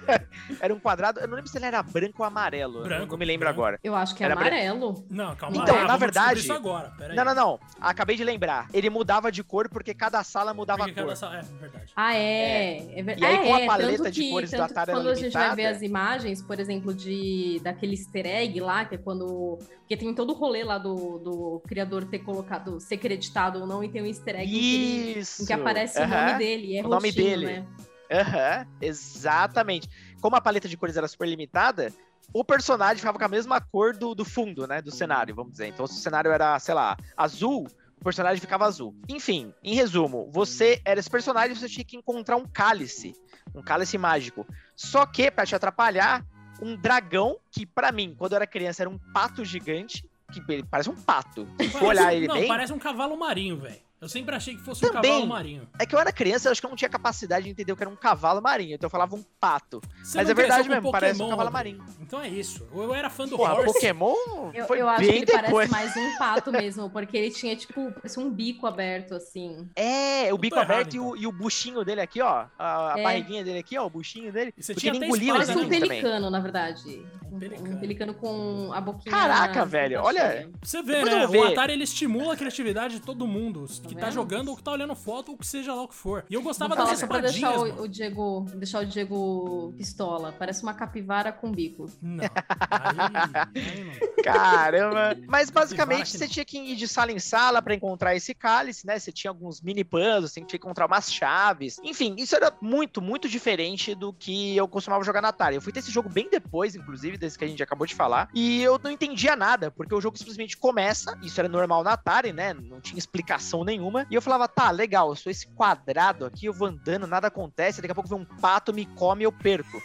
era um quadrado, eu não lembro se ele era branco ou amarelo. Branco, não me lembro branco. agora. Eu acho que é era amarelo. Branco. Não, calma Então, lá, na verdade. Agora, não, não, não. Acabei de lembrar. Ele mudava de cor porque cada sala mudava porque a cor. Sala... É, verdade. Ah, é. é. é e aí, é, com a paleta de cores do Atari Quando a gente vai ver as imagens, por exemplo, de daquele easter egg lá, que é quando. Porque tem todo o rolê lá do, do criador ter colocado, ser creditado ou não, e tem um easter egg em que, em que, aparece o nome dele. É o nome dele. Né? Aham, uhum, exatamente. Como a paleta de cores era super limitada, o personagem ficava com a mesma cor do, do fundo, né? Do cenário, vamos dizer. Então, se o cenário era, sei lá, azul, o personagem ficava azul. Enfim, em resumo, você era esse personagem, você tinha que encontrar um cálice, um cálice mágico. Só que, para te atrapalhar, um dragão, que para mim, quando eu era criança, era um pato gigante, que parece um pato. Se olhar ele não, bem. Parece um cavalo marinho, velho. Eu sempre achei que fosse Também. um cavalo marinho. É que eu era criança, eu acho que eu não tinha capacidade de entender o que era um cavalo marinho. Então eu falava um pato. Você Mas é verdade mesmo, Pokémon, parece um cavalo marinho. Então é isso. Eu era fã do Pô, Horse. Pokémon eu, foi eu acho que ele depois. parece mais um pato mesmo, porque ele tinha, tipo, um bico aberto, assim. É, o bico aberto errado, e, o, então. e o buchinho dele aqui, ó. A, a é. barriguinha dele aqui, ó, o buchinho dele. E você tinha ele engolia Parece um pelicano, também. na verdade. Um pelicano. um pelicano. com a boquinha. Caraca, velho, olha. Você vê, né? O Atari ele estimula a criatividade de todo mundo que tá, tá jogando ou que tá olhando foto ou que seja lá o que for. E eu gostava das pra deixar o, o, Diego, deixar o Diego pistola. Parece uma capivara com bico. Não. Aí, aí não. Caramba. Mas basicamente você tinha que ir de sala em sala para encontrar esse cálice, né? Você tinha alguns mini puzzles, você tinha que encontrar umas chaves. Enfim, isso era muito, muito diferente do que eu costumava jogar na Atari. Eu fui ter esse jogo bem depois, inclusive, desse que a gente acabou de falar. E eu não entendia nada, porque o jogo simplesmente começa. Isso era normal na Atari, né? Não tinha explicação nenhuma. E eu falava, tá, legal legal, eu sou esse quadrado aqui, eu vou andando, nada acontece, daqui a pouco vem um pato, me come, eu perco.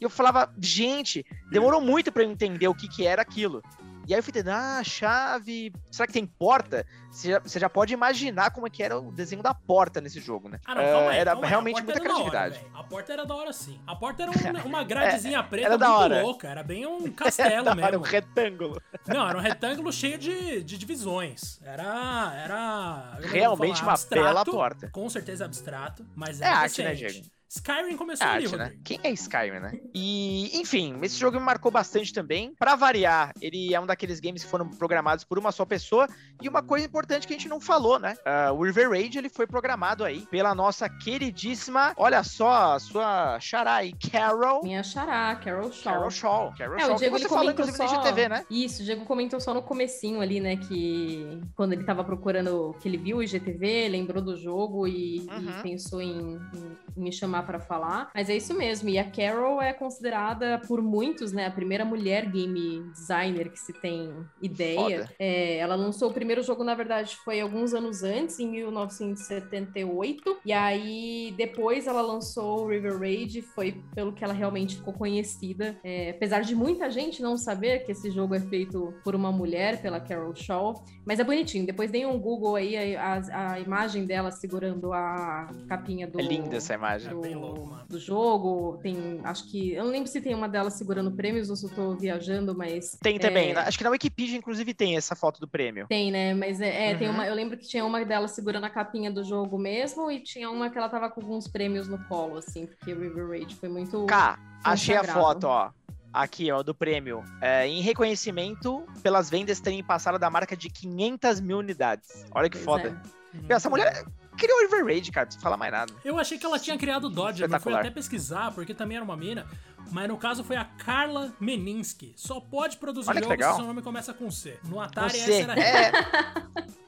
E eu falava, gente, demorou muito para eu entender o que, que era aquilo. E aí eu fui entendendo, ah, chave, será que tem porta? Você já, você já, pode imaginar como é que era o desenho da porta nesse jogo, né? Ah, não, calma aí, era calma realmente muita criatividade. Hora, a porta era da hora, sim. A porta era um, uma gradezinha é, preta era muito hora. louca, era bem um castelo mesmo. Era um retângulo. Não, era um retângulo cheio de, de divisões. Era. era realmente falar, uma abstrato, bela porta. Com certeza abstrato, mas é arte, né, Diego? Skyrim começou é ali, arte, né? Quem é Skyrim, né? E, enfim, esse jogo me marcou bastante também. Para variar, ele é um daqueles games que foram programados por uma só pessoa. E uma coisa importante que a gente não falou, né? Uh, o River Raid, ele foi programado aí pela nossa queridíssima, olha só, a sua xará aí, Carol. Minha xará, Carol Shaw. Carol Shaw. Carol é, Shaw. O Diego, que você falou, inclusive, só... no IGTV, né? Isso, o Diego comentou só no comecinho ali, né? Que quando ele tava procurando, que ele viu o IGTV, lembrou do jogo e, uhum. e pensou em, em, me chamar para falar. Mas é isso mesmo. E a Carol é considerada por muitos, né, a primeira mulher game designer que se tem ideia. É, ela lançou o primeiro jogo, na verdade, foi alguns anos antes, em 1978. E aí, depois ela lançou o River Raid, foi pelo que ela realmente ficou conhecida. É, apesar de muita gente não saber que esse jogo é feito por uma mulher, pela Carol Shaw. Mas é bonitinho. Depois dei um Google aí, a, a, a imagem dela segurando a capinha do. É linda essa imagem. Do, louco, mano. do jogo tem, acho que, eu não lembro se tem uma delas segurando prêmios ou se eu tô viajando, mas... Tem também, é... acho que na Wikipedia, inclusive, tem essa foto do prêmio. Tem, né, mas é, é uhum. tem uma, eu lembro que tinha uma delas segurando a capinha do jogo mesmo, e tinha uma que ela tava com alguns prêmios no colo, assim, porque River Raid foi muito... Cá, achei a foto, ó aqui, ó, do prêmio. É, em reconhecimento pelas vendas terem passado da marca de 500 mil unidades. Olha que pois foda. É. Essa mulher criou River Raid, cara, não precisa falar mais nada. Eu achei que ela tinha criado Dodge, eu fui até pesquisar, porque também era uma mina. Mas no caso foi a Carla Meninsky. Só pode produzir Olha jogos se seu nome começa com C. No Atari essa era... É,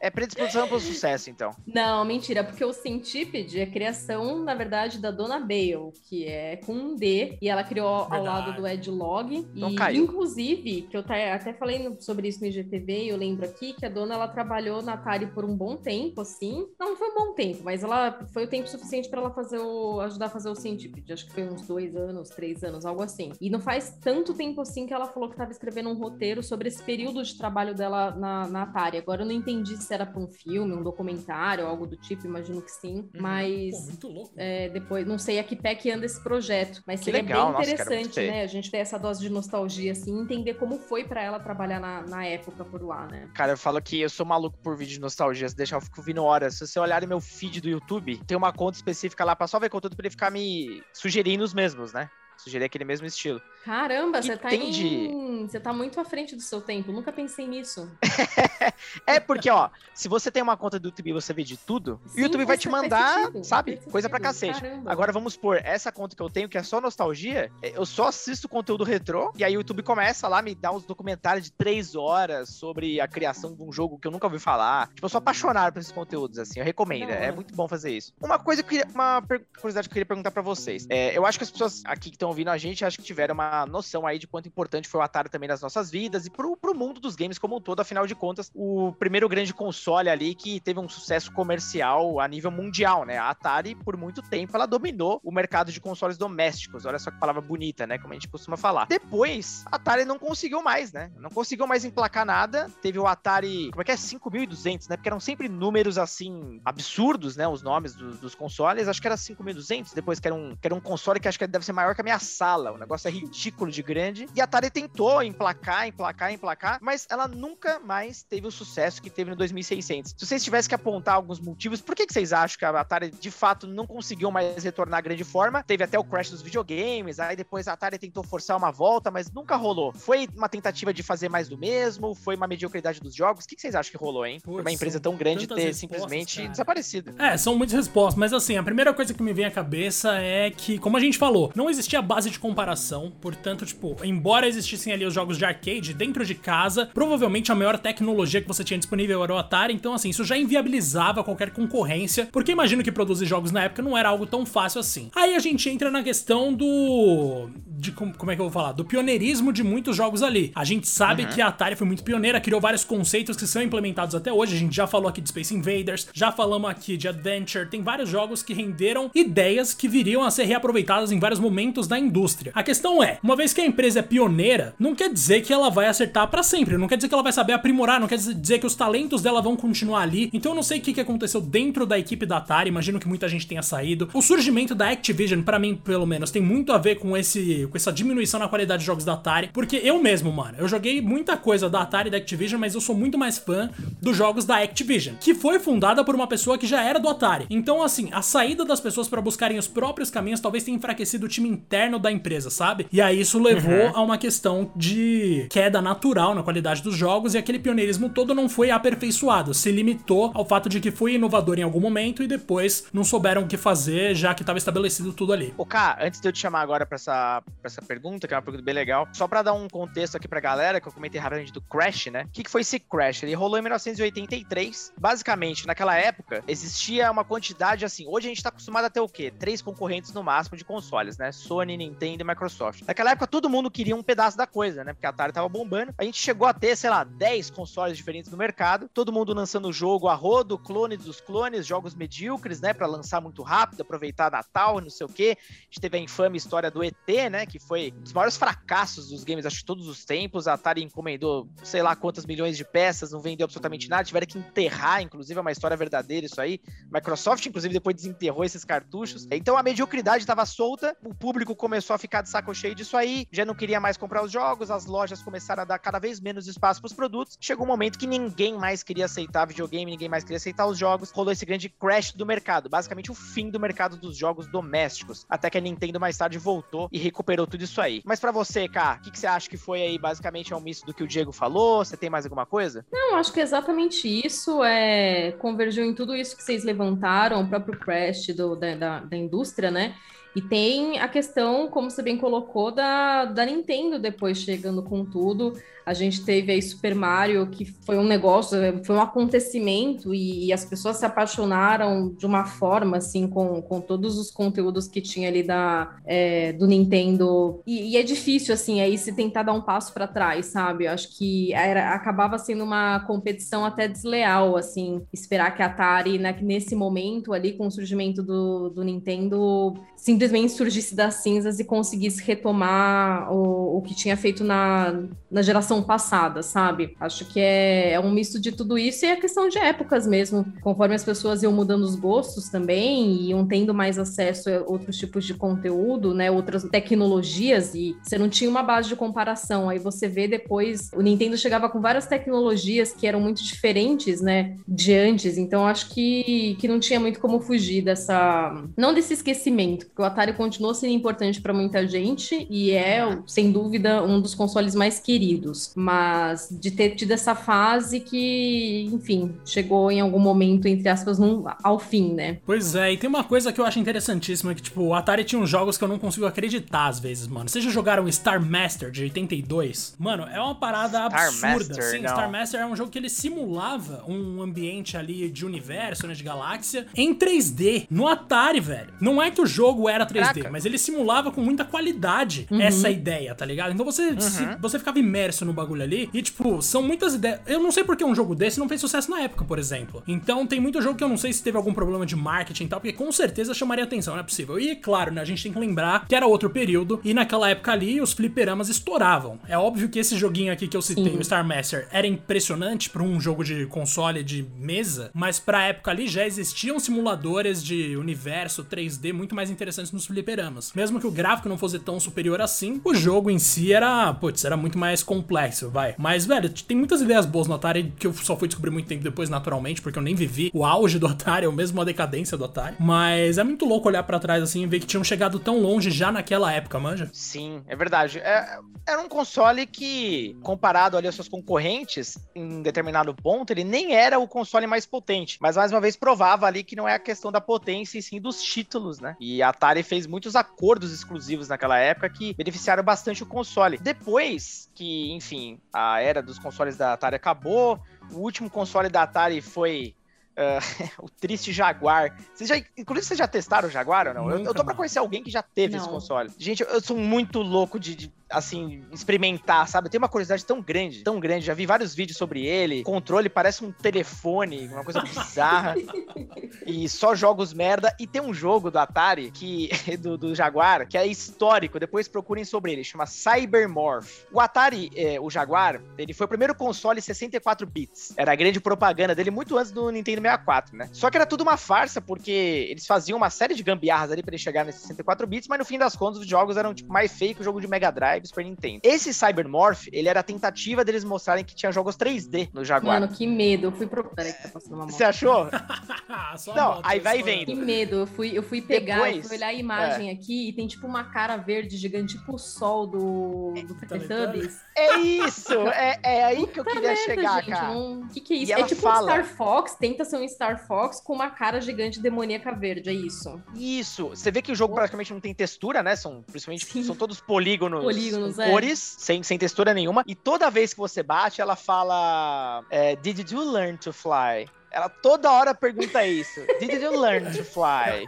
é predisposição para o sucesso, então. Não, mentira, porque o Centipede é criação, na verdade, da Dona Bale, que é com um D, e ela criou verdade. ao lado do Edlog. Então e, caiu. inclusive, que eu até falei sobre isso no IGTV, e eu lembro aqui que a dona ela trabalhou na Atari por um bom tempo, assim. Não, não foi um bom tempo, mas ela foi o tempo suficiente para ela fazer o, ajudar a fazer o Centipede. Acho que foi uns dois anos, três anos, algo assim. E não faz tanto tempo assim que ela falou que estava escrevendo um roteiro sobre esse período de trabalho dela na, na Atari. Agora eu não entendi se era para um filme, um documentário, algo do tipo, imagino que sim. Uhum. Mas Pô, muito louco. É, depois, não sei a que pé que anda esse projeto, mas que seria legal. bem interessante, Nossa, né? A gente ter essa dose de nostalgia, assim, entender como foi para ela trabalhar na, na época por lá, né? Cara, eu falo que eu sou maluco por vídeo de nostalgia, se deixar eu fico vindo horas. Se você olhar no meu feed do YouTube, tem uma conta específica lá pra só ver conteúdo pra ele ficar me sugerindo os mesmos, né? Sugerir aquele mesmo estilo. Caramba, você tá em... Você tá muito à frente do seu tempo. Nunca pensei nisso. é porque, ó, se você tem uma conta do YouTube e você vê de tudo, o YouTube vai te mandar, sabe? Coisa pra cacete. Caramba. Agora vamos por essa conta que eu tenho, que é só nostalgia. É, eu só assisto conteúdo retrô, e aí o YouTube começa lá, me dá uns documentários de três horas sobre a criação de um jogo que eu nunca ouvi falar. Tipo, eu sou apaixonado por esses conteúdos, assim. Eu recomendo. É muito bom fazer isso. Uma coisa que eu queria, uma curiosidade que eu queria perguntar pra vocês. É, eu acho que as pessoas aqui que estão ouvindo a gente, acho que tiveram uma noção aí de quanto importante foi o Atari também nas nossas vidas e pro, pro mundo dos games como um todo, afinal de contas, o primeiro grande console ali que teve um sucesso comercial a nível mundial, né? A Atari, por muito tempo, ela dominou o mercado de consoles domésticos. Olha só que palavra bonita, né? Como a gente costuma falar. Depois, a Atari não conseguiu mais, né? Não conseguiu mais emplacar nada. Teve o Atari, como é que é? 5200, né? Porque eram sempre números assim absurdos, né? Os nomes do, dos consoles. Acho que era 5200, depois que era um, que era um console que acho que deve ser maior que a minha sala. O negócio é ridículo de grande. E a Atari tentou emplacar, emplacar, emplacar, mas ela nunca mais teve o sucesso que teve no 2600. Se vocês tivessem que apontar alguns motivos, por que, que vocês acham que a Atari de fato não conseguiu mais retornar à grande forma? Teve até o crash dos videogames, aí depois a Atari tentou forçar uma volta, mas nunca rolou. Foi uma tentativa de fazer mais do mesmo? Foi uma mediocridade dos jogos? O que, que vocês acham que rolou, hein? uma empresa tão grande ter simplesmente cara. desaparecido. É, são muitas respostas, mas assim, a primeira coisa que me vem à cabeça é que, como a gente falou, não existia base de comparação, portanto, tipo, embora existissem ali os jogos de arcade dentro de casa, provavelmente a maior tecnologia que você tinha disponível era o Atari, então assim, isso já inviabilizava qualquer concorrência, porque imagino que produzir jogos na época não era algo tão fácil assim. Aí a gente entra na questão do de como, é que eu vou falar? Do pioneirismo de muitos jogos ali. A gente sabe uhum. que a Atari foi muito pioneira, criou vários conceitos que são implementados até hoje. A gente já falou aqui de Space Invaders, já falamos aqui de Adventure, tem vários jogos que renderam ideias que viriam a ser reaproveitadas em vários momentos da indústria. A questão é, uma vez que a empresa é pioneira, não quer dizer que ela vai acertar para sempre, não quer dizer que ela vai saber aprimorar, não quer dizer que os talentos dela vão continuar ali. Então eu não sei o que, aconteceu dentro da equipe da Atari, imagino que muita gente tenha saído. O surgimento da Activision, para mim, pelo menos, tem muito a ver com esse com essa diminuição na qualidade de jogos da Atari, porque eu mesmo, mano, eu joguei muita coisa da Atari e da Activision, mas eu sou muito mais fã dos jogos da Activision, que foi fundada por uma pessoa que já era do Atari. Então, assim, a saída das pessoas para buscarem os próprios caminhos talvez tenha enfraquecido o time interno da empresa, sabe? E aí isso levou uhum. a uma questão de queda natural na qualidade dos jogos e aquele pioneirismo todo não foi aperfeiçoado, se limitou ao fato de que foi inovador em algum momento e depois não souberam o que fazer, já que estava estabelecido tudo ali. O K, antes de eu te chamar agora para essa, pra essa pergunta, que é uma pergunta bem legal, só para dar um contexto aqui pra galera, que eu comentei rapidamente do Crash, né? O que, que foi esse Crash? Ele rolou em 1983. Basicamente, naquela época, existia uma quantidade assim. Hoje a gente tá acostumado a ter o quê? Três concorrentes no máximo de consoles, né? Sony, Nintendo e Microsoft. Naquela época, todo mundo queria um pedaço da coisa, né? Porque a Atari tava bombando. A gente chegou a ter, sei lá, 10 consoles diferentes no mercado. Todo mundo lançando jogo a rodo, clones dos clones, jogos medíocres, né? Para lançar muito rápido, aproveitar Natal, não sei o quê. A gente teve a infame história do ET, né? Que foi um dos maiores fracassos dos games, acho, de todos os tempos. A Atari encomendou sei lá quantas milhões de peças, não vendeu absolutamente nada. Tiveram que enterrar, inclusive, é uma história verdadeira isso aí. Microsoft, inclusive, depois desenterrou esses cartuchos. Então a mediocridade estava solta, o público começou a ficar de saco cheio disso aí, já não queria mais comprar os jogos, as lojas começaram a dar cada vez menos espaço para os produtos. Chegou um momento que ninguém mais queria aceitar videogame, ninguém mais queria aceitar os jogos. Rolou esse grande crash do mercado, basicamente o fim do mercado dos jogos domésticos. Até que a Nintendo mais tarde voltou e recuperou tudo isso aí. Mas para você, Cá, o que, que, você acha que foi aí basicamente ao misto do que o Diego falou? Você tem mais alguma coisa? Não, acho que é exatamente isso. É, convergiu em tudo isso que vocês levantaram, o próprio crash do, da, da, da indústria, né? E tem a questão, como você bem colocou, da, da Nintendo depois chegando com tudo. A gente teve aí Super Mario, que foi um negócio, foi um acontecimento, e, e, as pessoas se apaixonaram de uma forma, assim, com, com todos os conteúdos que tinha ali da, é, do Nintendo. E, e, é difícil, assim, aí se tentar dar um passo para trás, sabe? Eu acho que era, acabava sendo uma competição até desleal, assim, esperar que a Atari, né, nesse momento ali, com o surgimento do, do Nintendo, se simplesmente surgisse das cinzas e conseguisse retomar o, o que tinha feito na, na geração passada, sabe? Acho que é, é um misto de tudo isso e é questão de épocas mesmo. Conforme as pessoas iam mudando os gostos também e iam tendo mais acesso a outros tipos de conteúdo, né? Outras tecnologias e você não tinha uma base de comparação. Aí você vê depois, o Nintendo chegava com várias tecnologias que eram muito diferentes, né? De antes. Então acho que, que não tinha muito como fugir dessa. Não desse esquecimento, porque o Atari continuou sendo importante para muita gente e é, sem dúvida, um dos consoles mais queridos. Mas de ter tido essa fase que, enfim, chegou em algum momento, entre aspas, num, ao fim, né? Pois é, e tem uma coisa que eu acho interessantíssima, que, tipo, o Atari tinha uns jogos que eu não consigo acreditar às vezes, mano. Vocês já jogaram Star Master de 82? Mano, é uma parada Star absurda. Master, Sim, não. Star Master é um jogo que ele simulava um ambiente ali de universo, né, de galáxia, em 3D, no Atari, velho. Não é que o jogo era 3D, Caraca. mas ele simulava com muita qualidade uhum. essa ideia, tá ligado? Então você, uhum. se, você ficava imerso no bagulho ali e, tipo, são muitas ideias. Eu não sei porque um jogo desse não fez sucesso na época, por exemplo. Então tem muito jogo que eu não sei se teve algum problema de marketing e tal, porque com certeza chamaria atenção, não é possível. E claro, né, a gente tem que lembrar que era outro período e naquela época ali os fliperamas estouravam. É óbvio que esse joguinho aqui que eu citei, Sim. o Star Master, era impressionante para um jogo de console de mesa, mas pra época ali já existiam simuladores de universo 3D muito mais interessantes nos fliperamas. Mesmo que o gráfico não fosse tão superior assim, o jogo em si era, putz, era muito mais complexo, vai. Mas, velho, tem muitas ideias boas no Atari que eu só fui descobrir muito tempo depois, naturalmente, porque eu nem vivi o auge do Atari, ou mesmo a decadência do Atari. Mas é muito louco olhar para trás assim e ver que tinham chegado tão longe já naquela época, manja? Sim, é verdade. É, era um console que, comparado ali aos seus concorrentes, em determinado ponto, ele nem era o console mais potente. Mas mais uma vez provava ali que não é a questão da potência e sim dos títulos, né? E a Atari fez muitos acordos exclusivos naquela época que beneficiaram bastante o console. Depois que, enfim, a era dos consoles da Atari acabou, o último console da Atari foi Uh, o triste Jaguar. Vocês já, inclusive, vocês já testaram o Jaguar ou não? eu, eu tô pra conhecer alguém que já teve não. esse console. Gente, eu, eu sou muito louco de, de, assim, experimentar, sabe? Eu tenho uma curiosidade tão grande, tão grande. Já vi vários vídeos sobre ele. Controle parece um telefone, uma coisa bizarra. e só jogos merda. E tem um jogo do Atari, que do, do Jaguar, que é histórico. Depois procurem sobre ele. Chama Cybermorph. O Atari, é, o Jaguar, ele foi o primeiro console 64 bits. Era a grande propaganda dele muito antes do Nintendo 64, né? Só que era tudo uma farsa, porque eles faziam uma série de gambiarras ali pra ele chegar nesses 64 bits, mas no fim das contas os jogos eram tipo mais fake que o jogo de Mega Drive e Super Nintendo. Esse Cybermorph, ele era a tentativa deles mostrarem que tinha jogos 3D no Jaguar. Mano, que medo. Eu fui pro. Peraí que tá passando uma moto. Você achou? Não, aí vai vendo. Que medo. Eu fui, eu fui pegar, Depois, eu fui olhar a imagem é. aqui e tem tipo uma cara verde gigante, tipo o sol do, do Teletubbies. É isso! É, é aí que eu queria merda, chegar, gente, cara. O que, que é isso? é tipo fala... um Star Fox, tenta ser um Star Fox com uma cara gigante demoníaca verde, é isso? Isso. Você vê que o jogo praticamente não tem textura, né? São principalmente Sim. são todos polígonos, polígonos é. cores, sem, sem textura nenhuma. E toda vez que você bate, ela fala: é, Did you learn to fly? Ela toda hora pergunta isso. Did you learn to fly?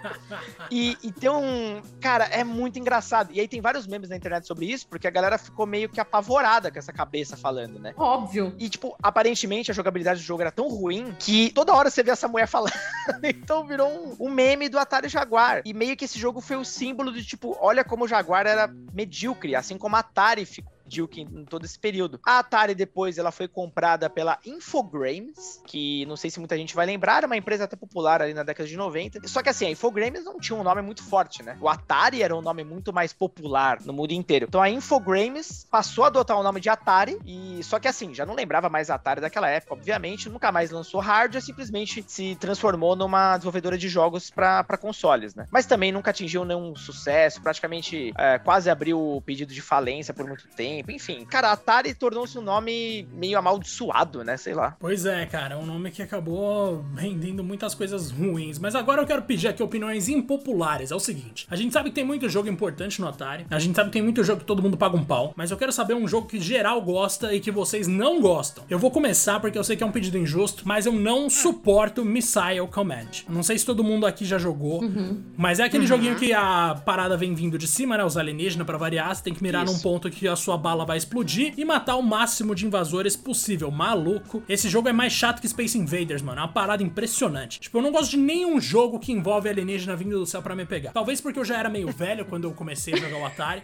E, e tem um. Cara, é muito engraçado. E aí tem vários memes na internet sobre isso, porque a galera ficou meio que apavorada com essa cabeça falando, né? Óbvio. E, tipo, aparentemente a jogabilidade do jogo era tão ruim que toda hora você vê essa mulher falando. então virou um, um, meme do Atari Jaguar. E meio que esse jogo foi o símbolo de, tipo, olha como o Jaguar era medíocre, assim como a Atari ficou Duke em todo esse período. A Atari depois ela foi comprada pela Infogrames, que não sei se muita gente vai lembrar, era uma empresa até popular ali na década de 90. Só que assim, a Infogrames não tinha um nome muito forte, né? O Atari era um nome muito mais popular no mundo inteiro. Então a Infogrames passou a adotar o nome de Atari e só que assim, já não lembrava mais Atari daquela época, obviamente, nunca mais lançou hardware, simplesmente se transformou numa desenvolvedora de jogos para consoles, né? Mas também nunca atingiu nenhum sucesso, praticamente é, quase abriu o pedido de falência por muito tempo tempo, enfim. Cara, Atari tornou-se um nome meio amaldiçoado, né? Sei lá. Pois é, cara, um nome que acabou rendendo muitas coisas ruins. Mas agora eu quero pedir aqui opiniões impopulares. É o seguinte: a gente sabe que tem muito jogo importante no Atari, a gente sabe que tem muito jogo que todo mundo paga um pau, mas eu quero saber um jogo que geral gosta e que vocês não gostam. Eu vou começar porque eu sei que é um pedido injusto, mas eu não suporto Missile Command. Não sei se todo mundo aqui já jogou, uhum. mas é aquele uhum. joguinho que a parada vem vindo de cima, né? Os alienígenas, para variar, você tem que mirar Isso. num ponto que a sua bala vai explodir e matar o máximo de invasores possível. Maluco. Esse jogo é mais chato que Space Invaders, mano. É uma parada impressionante. Tipo, eu não gosto de nenhum jogo que envolve alienígena vindo do céu para me pegar. Talvez porque eu já era meio velho quando eu comecei a jogar o Atari.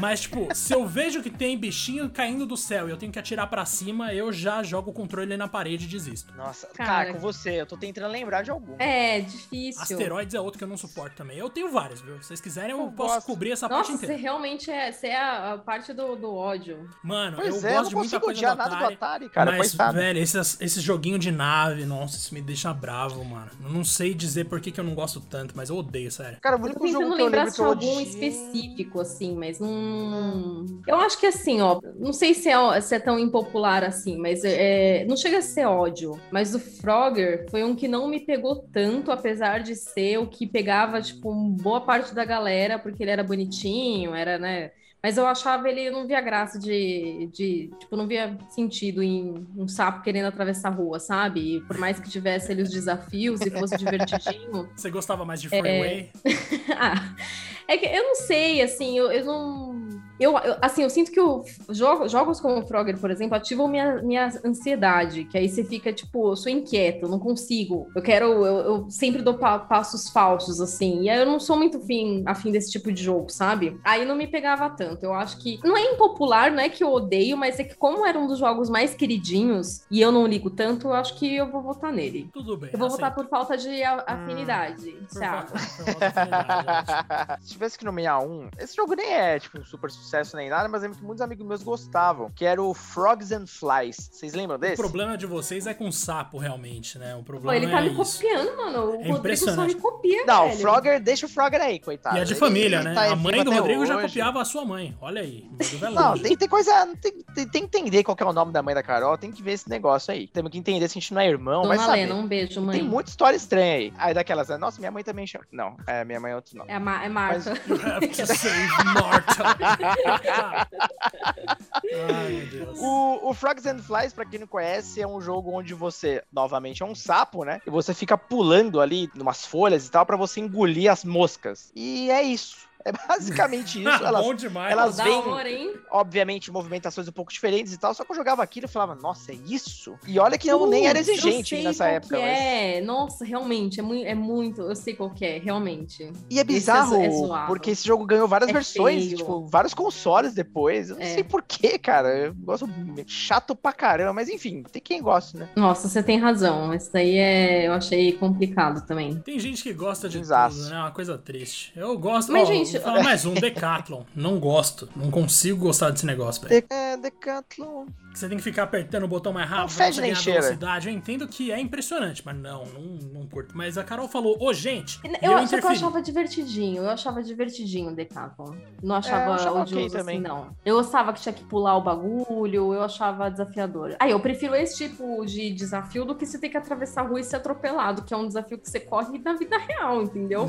Mas, tipo, se eu vejo que tem bichinho caindo do céu e eu tenho que atirar para cima, eu já jogo o controle na parede e desisto. Nossa, cara, cara, com você, eu tô tentando lembrar de algum. É, difícil. Asteroides é outro que eu não suporto também. Eu tenho vários, viu? Se vocês quiserem, eu, eu posso gosto. cobrir essa Nossa, parte inteira. Você realmente é, você é a, a parte do, do, ódio. Mano, pois eu é, gosto eu de muita coisa do Atari, nada do Atari, cara. Mas, velho, esses, esses joguinhos de nave, nossa, isso me deixa bravo, mano. Eu não sei dizer por que, que eu não gosto tanto, mas eu odeio, sério. Cara, o único jogo que eu lembro de algum específico, assim, mas não... Eu acho que assim, ó, não sei se é, se é tão impopular assim, mas é, não chega a ser ódio. Mas o Frogger foi um que não me pegou tanto, apesar de ser o que pegava, tipo, boa parte da galera, porque ele era bonitinho, era, né? Mas eu achava ele, eu não via graça de, de, tipo, não via sentido em um sapo querendo atravessar a rua, sabe? E por mais que tivesse ali os desafios e fosse divertidinho. Você gostava mais de Freeway? É... ah, é que eu não sei, assim, eu, eu não eu, eu, assim, eu sinto que o, jogo, jogos como o Frogger, por exemplo, ativam minha, minha ansiedade, que aí você fica, tipo, eu sou inquieto, eu não consigo. Eu quero, eu, eu sempre dou pa passos falsos, assim. E aí eu não sou muito fim, afim desse tipo de jogo, sabe? Aí não me pegava tanto. Eu acho que não é impopular, não é que eu odeio, mas é que como era um dos jogos mais queridinhos e eu não ligo tanto, eu acho que eu vou votar nele. Tudo bem. Eu vou votar por falta de afinidade, hum, Thiago. Se tivesse que nomear um, esse jogo nem é, tipo, um super sucesso nem nada, mas é que muitos amigos meus gostavam, que era o Frogs and Flies. Vocês lembram desse? O problema de vocês é com sapo, realmente, né? O problema Pô, ele tá é me copiando, mano. O é Rodrigo só me copia, Não, velho. o Frogger, deixa o Frogger aí, coitado. E é de família, ele, né? Tá a mãe do Rodrigo hoje. já copiava a sua mãe. Olha aí. É não, tem, tem coisa. Tem, tem, tem, que entender qual que é o nome da mãe da Carol, tem que ver esse negócio aí. Temos que entender se a gente não é irmão, Dona mas. Lena, um beijo, mãe. Tem muita história estranha aí. Aí daquelas, né? nossa, minha mãe também chama. Não, é, minha mãe é outro nome. É, Ma é Marta. Mas... You have to save Marta. Deus. O, o Frogs and Flies, pra quem não conhece, é um jogo onde você, novamente, é um sapo, né? E você fica pulando ali numas folhas e tal para você engolir as moscas. E é isso. É basicamente isso. Elas, Bom demais. Elas vêm, obviamente, movimentações um pouco diferentes e tal. Só que eu jogava aquilo e falava, nossa, é isso? E olha que eu nem era exigente nessa época. Mas... É, nossa, realmente, é muito, é muito. Eu sei qual que é, realmente. E é bizarro, é, é porque esse jogo ganhou várias é versões, feio. tipo, vários consoles depois. Eu não é. sei porquê, cara. Eu gosto chato pra caramba, mas enfim, tem quem gosta, né? Nossa, você tem razão. Isso daí é, eu achei complicado também. Tem gente que gosta de Exato. tudo, né? É uma coisa triste. Eu gosto. Mas, ó, gente, Vou falar mais um, Decathlon. Não gosto. Não consigo gostar desse negócio, velho. É, Decathlon você tem que ficar apertando o botão mais rápido pra ganhar velocidade. Eu entendo que é impressionante, mas não, não, não curto. Mas a Carol falou, ô, oh, gente. Eu, eu, eu achava divertidinho, eu achava divertidinho o Decathlon. Não achava, é, achava odioso okay assim, não. Eu gostava que tinha que pular o bagulho, eu achava desafiador. Aí, eu prefiro esse tipo de desafio do que você ter que atravessar a rua e ser atropelado, que é um desafio que você corre na vida real, entendeu?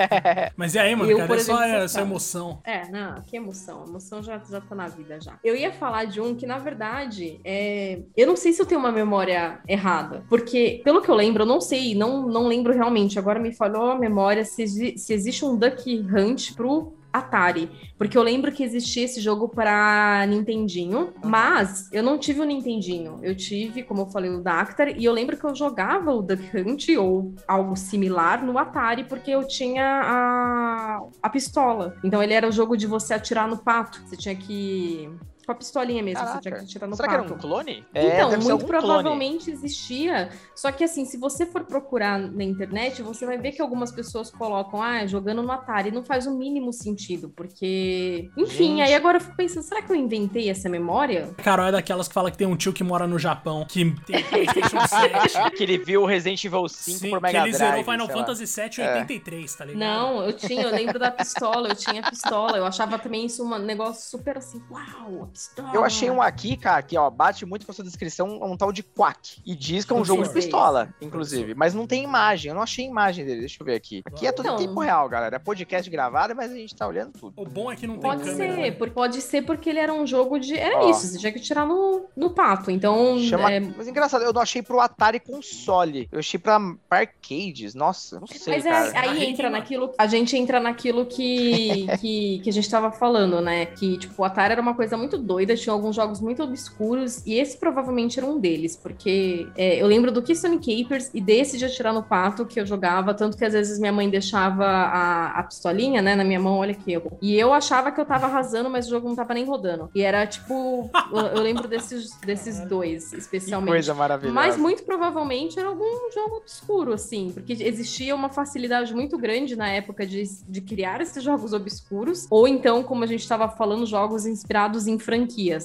mas e aí, mano, eu, cara, é só essa emoção. É, não, que emoção. A emoção já, já tá na vida já. Eu ia falar de um que, na verdade, é... eu não sei se eu tenho uma memória errada, porque, pelo que eu lembro, eu não sei, não, não lembro realmente. Agora me falou a memória se, se existe um Duck Hunt pro Atari, porque eu lembro que existia esse jogo para Nintendinho, mas eu não tive o Nintendinho. Eu tive, como eu falei, o Dactar e eu lembro que eu jogava o Duck Hunt ou algo similar no Atari porque eu tinha a, a pistola. Então ele era o jogo de você atirar no pato. Você tinha que com a pistolinha mesmo, Caraca. você tinha que tirar no Será que era um clone? Então, é, muito provavelmente clone. existia. Só que assim, se você for procurar na internet, você vai ver que algumas pessoas colocam, ah, jogando no Atari. Não faz o mínimo sentido, porque. Enfim, Gente. aí agora eu fico pensando, será que eu inventei essa memória? Carol é daquelas que fala que tem um tio que mora no Japão, que tem PlayStation 7. que ele viu o Resident Evil 5 Sim, por Mega Drive. Que ele zerou Final Fantasy 7 em 83, tá ligado? Não, eu tinha, eu lembro da pistola, eu tinha pistola. Eu achava também isso um negócio super assim, uau, pistola. Eu achei um aqui, cara, que ó, bate muito com a sua descrição, um tal de Quack. E diz que é um jogo de pistola, inclusive. Mas não tem imagem. Eu não achei imagem dele. Deixa eu ver aqui. Aqui é tudo então, em tempo real, galera. É podcast gravado, mas a gente tá olhando tudo. O bom é que não tem pode câmera. Ser, né? Pode ser porque ele era um jogo de. Era ó, isso, você tinha que tirar no, no pato. Então. Chama... É... Mas engraçado, eu não achei pro Atari console. Eu achei pra arcades. Nossa, não sei. Mas é, aí entra naquilo. A gente entra naquilo que, que, que a gente tava falando, né? Que, tipo, o Atari era uma coisa muito doida, tinha alguns jogos muito obscuros, e esse provavelmente era um deles, porque é, eu lembro do Keystone Capers e desse de atirar no pato que eu jogava, tanto que às vezes minha mãe deixava a, a pistolinha, né, na minha mão, olha aqui. Eu, e eu achava que eu tava arrasando, mas o jogo não tava nem rodando. E era tipo, eu, eu lembro desses, desses dois, especialmente. Que coisa maravilhosa. Mas muito provavelmente era algum jogo obscuro, assim, porque existia uma facilidade muito grande na época de, de criar esses jogos obscuros, ou então, como a gente estava falando, jogos inspirados em franquias,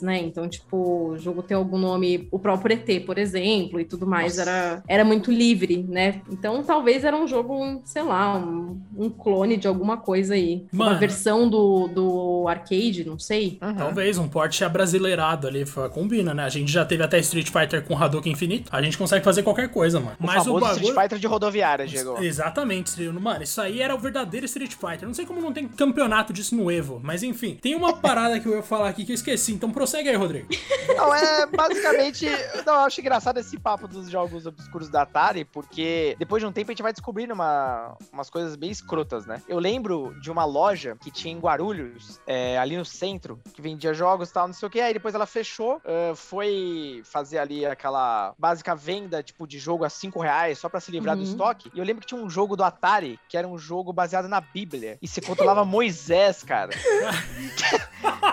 né? Então, tipo, o jogo tem algum nome, o próprio ET, por exemplo, e tudo mais, era, era muito livre, né? Então, talvez era um jogo, sei lá, um, um clone de alguma coisa aí. Mano. Uma versão do, do arcade, não sei. Uhum. Talvez um porte abrasileirado ali, combina, né? A gente já teve até Street Fighter com Hadouken infinito. A gente consegue fazer qualquer coisa, mano. O Mas o bagulho. Street Fighter de rodoviária, Diego. Exatamente, mano. Isso aí era o verdadeiro Street Fighter. Não sei como não tem campeonato disso no Evo, mas enfim. Tem uma parada que eu ia falar aqui que eu esqueci, então prossegue aí, Rodrigo. Não, é basicamente. Não, eu acho engraçado esse papo dos jogos obscuros da Atari, porque depois de um tempo a gente vai descobrindo uma, umas coisas bem escrotas, né? Eu lembro de uma loja que tinha em Guarulhos, é, ali no centro, que vendia jogos e tal, não sei o que. Aí depois ela fechou, é, foi fazer ali aquela básica venda, tipo, de jogo a 5 reais, só pra se livrar do Uhum. estoque. E eu lembro que tinha um jogo do Atari, que era um jogo baseado na Bíblia. E você controlava Moisés, cara.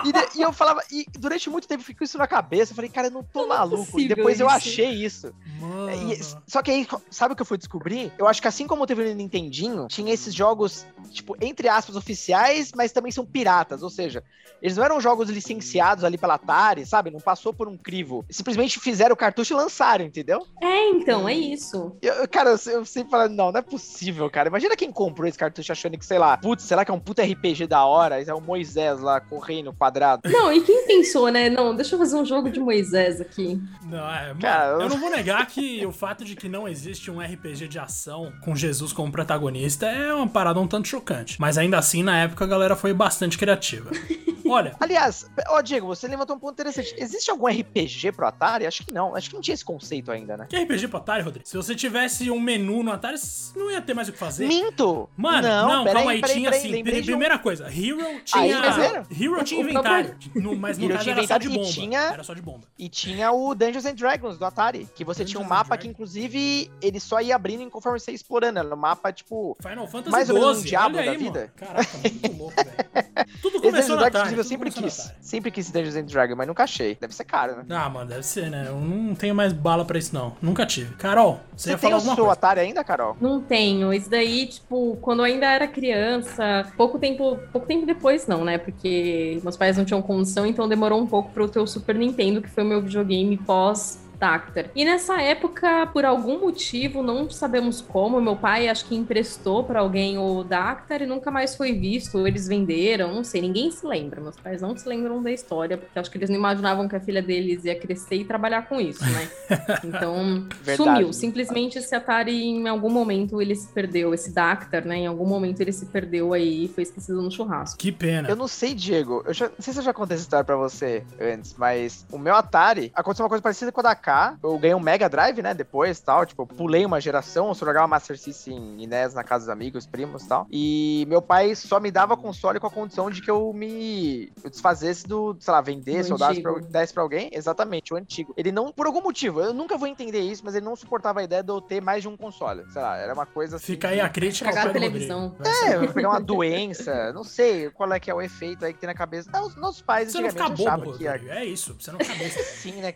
E, de- e eu falava, e durante muito tempo ficou isso na cabeça. Eu falei, cara, eu não tô Não é maluco. E possível depois eu isso. achei isso. Mano. E- só que aí, sabe o que eu fui descobrir? Eu acho que assim como teve no Nintendinho, tinha esses jogos, tipo, entre aspas, oficiais, mas também são piratas. Ou seja, eles não eram jogos licenciados ali pela Atari, sabe? Não passou por um crivo. Simplesmente fizeram o cartucho e lançaram, entendeu? É, então, é isso. Eu, eu- cara, eu, eu sempre falo, não, não é possível, cara. Imagina quem comprou esse cartucho achando que, sei lá, putz, será que é um puta RPG da hora? É o Moisés lá correndo quadrado. Não, e quem pensou, né? Não, deixa eu fazer um jogo de Moisés aqui. Não, é, mano, Cara, eu- não vou negar que o fato de que não existe um RPG de ação com Jesus como protagonista é uma parada um tanto chocante. Mas ainda assim, na época, a galera foi bastante criativa. Olha, Aliás, ó, Diego, você levantou um ponto interessante. Existe algum RPG pro Atari? Acho que não. Acho que não tinha esse conceito ainda, né? que RPG pro Atari, Rodrigo? Se você tivesse um menu no Atari, não ia ter mais o que fazer. Minto! Mano, não, peraí, calma aí, peraí, tinha peraí, assim. lembrei pri- de um. primeira coisa, Hero tinha. primeiro? Hero tinha O inventário. No, mas no caso tinha era só de inventário e bomba. tinha- Era só de bomba. E tinha o Dungeons and Dragons do Atari, que você tinha um Dungeons mapa que, inclusive, ele só ia abrindo conforme você ia explorando. Era um mapa, tipo. Final Fantasy Mais ou menos um 12, Diablo olha da aí, vida. mano. Caraca, muito louco, velho. Tudo Esse Dungeons começou Atari. inclusive, eu sempre quis. Sempre quis Dungeons and Dragons, mas nunca achei. Deve ser caro, né? Ah, mano, deve ser, né? Eu não tenho mais bala pra isso, não. Nunca tive. Carol, você, Você ia tem falar o seu coisa? Atari ainda, Carol? Não tenho. Isso daí, tipo, quando eu ainda era criança, pouco tempo, pouco tempo depois não, né? Porque meus pais não tinham condição, então demorou um pouco para o Super Nintendo, que foi o meu videogame pós Dactar. E nessa época, por algum motivo, não sabemos como, meu pai acho que emprestou para alguém o Dactar e nunca mais foi visto, ou eles venderam, não sei, ninguém se lembra. Meus pais não se lembram da história, porque acho que eles não imaginavam que a filha deles ia crescer e trabalhar com isso, né? Então, Verdade. sumiu. Simplesmente esse Atari, em algum momento, ele se perdeu. Esse Dactar, né? Em algum momento ele se perdeu aí e foi esquecido no churrasco. Que pena. Eu não sei, Diego. Eu já, não sei se eu já contei essa história pra você antes, mas o meu Atari aconteceu uma coisa parecida com a da K. Eu ganhei um Mega Drive, né? Depois tal. Tipo, eu pulei uma geração. Eu só jogava Master System em NES na casa dos amigos, primos e tal. E meu pai só me dava console com a condição de que eu me eu desfazesse do, sei lá, vendesse ou desse pra, desse pra alguém. Exatamente, o antigo. Ele não, por algum motivo, eu nunca vou entender isso, mas ele não suportava a ideia de eu ter mais de um console. Sei lá, era uma coisa assim. Fica aí a crítica ao televisão. É, eu pegar uma doença, não sei qual é que é o efeito aí que tem na cabeça. Não, os nossos pais Você não ficar antigamente bobo, achavam que. É isso, você não ficar besta. assim, né?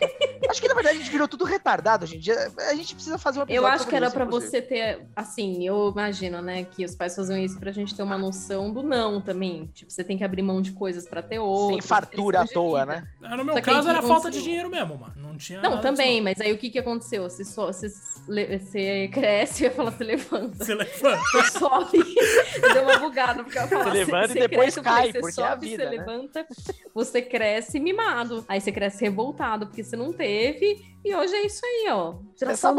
Acho que na verdade gente virou tudo retardado hoje em dia. A gente precisa fazer um episódio Eu acho que era inclusive. você ter, assim, eu imagino, né, que os pais faziam isso pra gente ter uma noção do não também. Tipo, você tem que abrir mão de coisas pra ter outro. Sem fartura à toa, né? Ah, No meu Só caso era falta de dinheiro mesmo, mano. Não tinha Não, também, mas aí o que que aconteceu? Você, só, você, você cresce, eu ia falar, você levanta. Você levanta. Você sobe, deu uma bugada, porque eu ia falar, Você levanta e você depois cresce, falei, cai, você porque é a sobe, vida, você né? levanta, você cresce mimado. Aí você cresce revoltado, porque você não teve, E hoje é isso aí, ó. Essa Geração aí.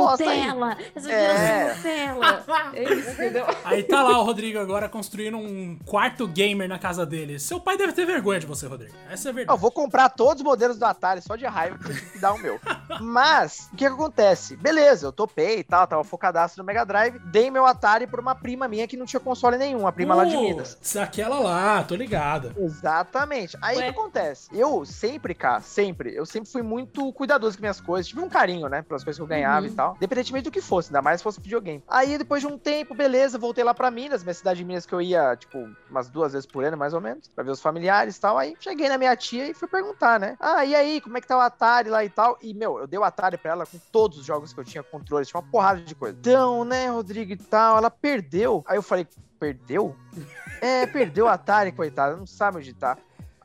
Nutella. Essa É. geração Nutella. É isso, entendeu? Aí tá lá o Rodrigo agora construindo um quarto gamer na casa dele. Seu pai deve ter vergonha de você, Rodrigo. Essa é a Eu verdade. vou comprar todos os modelos do Atari só de raiva que eu tive que dar o meu. Mas, o que, que acontece? Beleza, eu topei e tal, tava focadaço no Mega Drive. Dei meu Atari pra uma prima minha que não tinha console nenhum, a prima lá de Minas. Putz, Aquela lá, tô ligado. Exatamente. Aí o que acontece? Eu sempre, cara, sempre, eu sempre fui muito cuidadoso com minhas coisas. Tive um carinho, né, pelas coisas que eu ganhava Uhum. e tal. Independentemente do que fosse, ainda mais se fosse videogame. Aí depois de um tempo, beleza, voltei lá pra Minas, minha cidade de Minas que eu ia, tipo, umas duas vezes por ano, mais ou menos, pra ver os familiares e tal. Aí cheguei na minha tia e fui perguntar, né? Ah, e aí, como é que tá o Atari lá e tal? E, meu, eu dei o Atari pra ela com todos os jogos que eu tinha controle, tinha uma porrada de coisa. Então, né, Rodrigo e tal, ela perdeu. Aí eu falei, perdeu? É, perdeu o Atari, coitada, não sabe onde tá.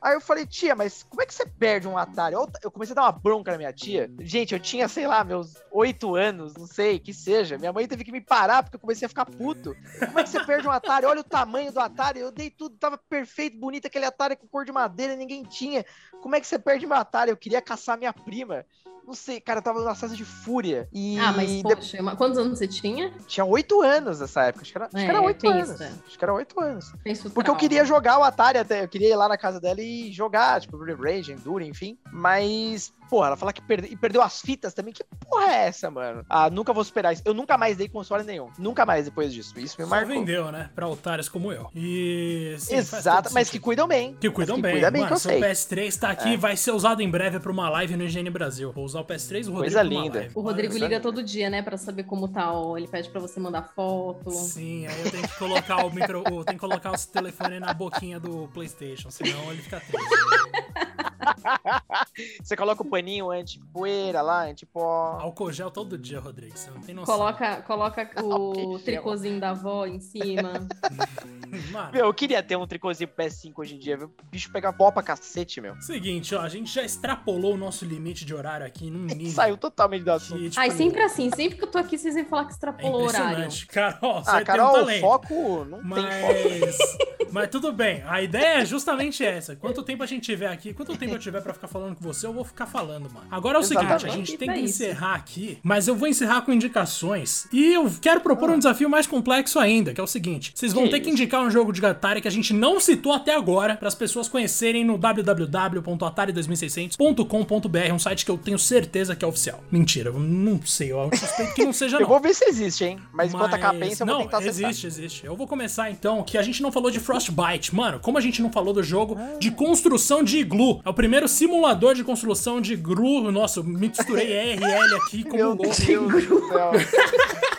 Aí eu falei, tia, mas como é que você perde um Atari? Eu, comecei a dar uma bronca na minha tia. Gente, eu tinha, sei lá, meus oito anos, não sei, que seja. Minha mãe teve que me parar porque eu comecei a ficar puto. Como é que você perde um Atari? Olha o tamanho do Atari. Eu dei tudo, tava perfeito, bonito aquele Atari com cor de madeira, ninguém tinha. Como é que você perde meu Atari? Eu queria caçar minha prima. Não sei, cara, eu tava numa sensação de fúria. E Ah, mas de- poxa, mas quantos anos você tinha? tinha oito anos nessa época. Acho que era, acho que É, era oito anos. Acho que era oito anos. Pensa o Porque eu queria jogar o Atari até, eu queria ir lá na casa dela e jogar, tipo, Rage, Enduro, enfim. Mas, porra, ela fala que perde... e perdeu as fitas também. Que porra é essa, mano? Ah, nunca vou superar isso. Eu nunca mais dei console nenhum. Nunca mais depois disso. Isso me Só marcou. vendeu, né? Pra otários como eu. E. sim, Exato, mas que cuidam bem. Que cuidam Mas bem. Cuida bem, Mano, que eu seu sei. É. PS3 tá aqui, vai ser usado em breve pra uma live no IGN Brasil. Vou usar o PS3 o Rodrigo Coisa linda. live. O Rodrigo Olha, liga sabe? todo dia, né, pra saber como tá. ó. Ele pede pra você mandar foto. Sim, aí eu tenho que colocar o micro. Tem que colocar o telefone na boquinha do PlayStation, senão ele fica triste. Você coloca o paninho anti-poeira lá, anti-pó. Álcool gel todo dia, Rodrigo. Você não tem noção. Coloca, coloca o tricôzinho da avó em cima. Mano, Meu, eu queria ter um tricôzinho pro PS5 hoje em dia, viu? O bicho pega pó pra cacete, meu. seguinte, ó, a gente já extrapolou o nosso limite de horário aqui num nível. Saiu totalmente do assunto. que, tipo, Ai, sempre assim. Sempre que eu tô aqui, vocês vêm falar que É extrapolou o horário. impressionante. Carol, você Ah, tem um Carol, talento. foco não tem foco. Mas, mas tudo bem, a ideia é justamente essa. Quanto tempo a gente tiver aqui, quanto tempo eu tiver pra ficar falando com você, eu vou ficar falando, mano. Agora é o seguinte, a Exatamente. gente tem que encerrar aqui, mas eu vou encerrar com indicações. E eu quero propor um desafio mais complexo ainda, que é o seguinte: vocês vão Que ter que indicar um jogo de Atari que a gente não citou até agora, para as pessoas conhecerem no www.atari2600.com.br, um site que eu tenho certeza que é oficial. Mentira, eu não sei, eu suspeito que não seja Eu não. vou ver se existe, hein? Mas enquanto a Mas- capença, eu vou não, tentar acessar. existe, existe. Eu vou começar então, que a gente não falou de Frostbite. Mano, como a gente não falou do jogo de construção de iglu. É o primeiro simulador de construção de iglu. Nossa, eu misturei RL aqui como Meu. Deus do céu.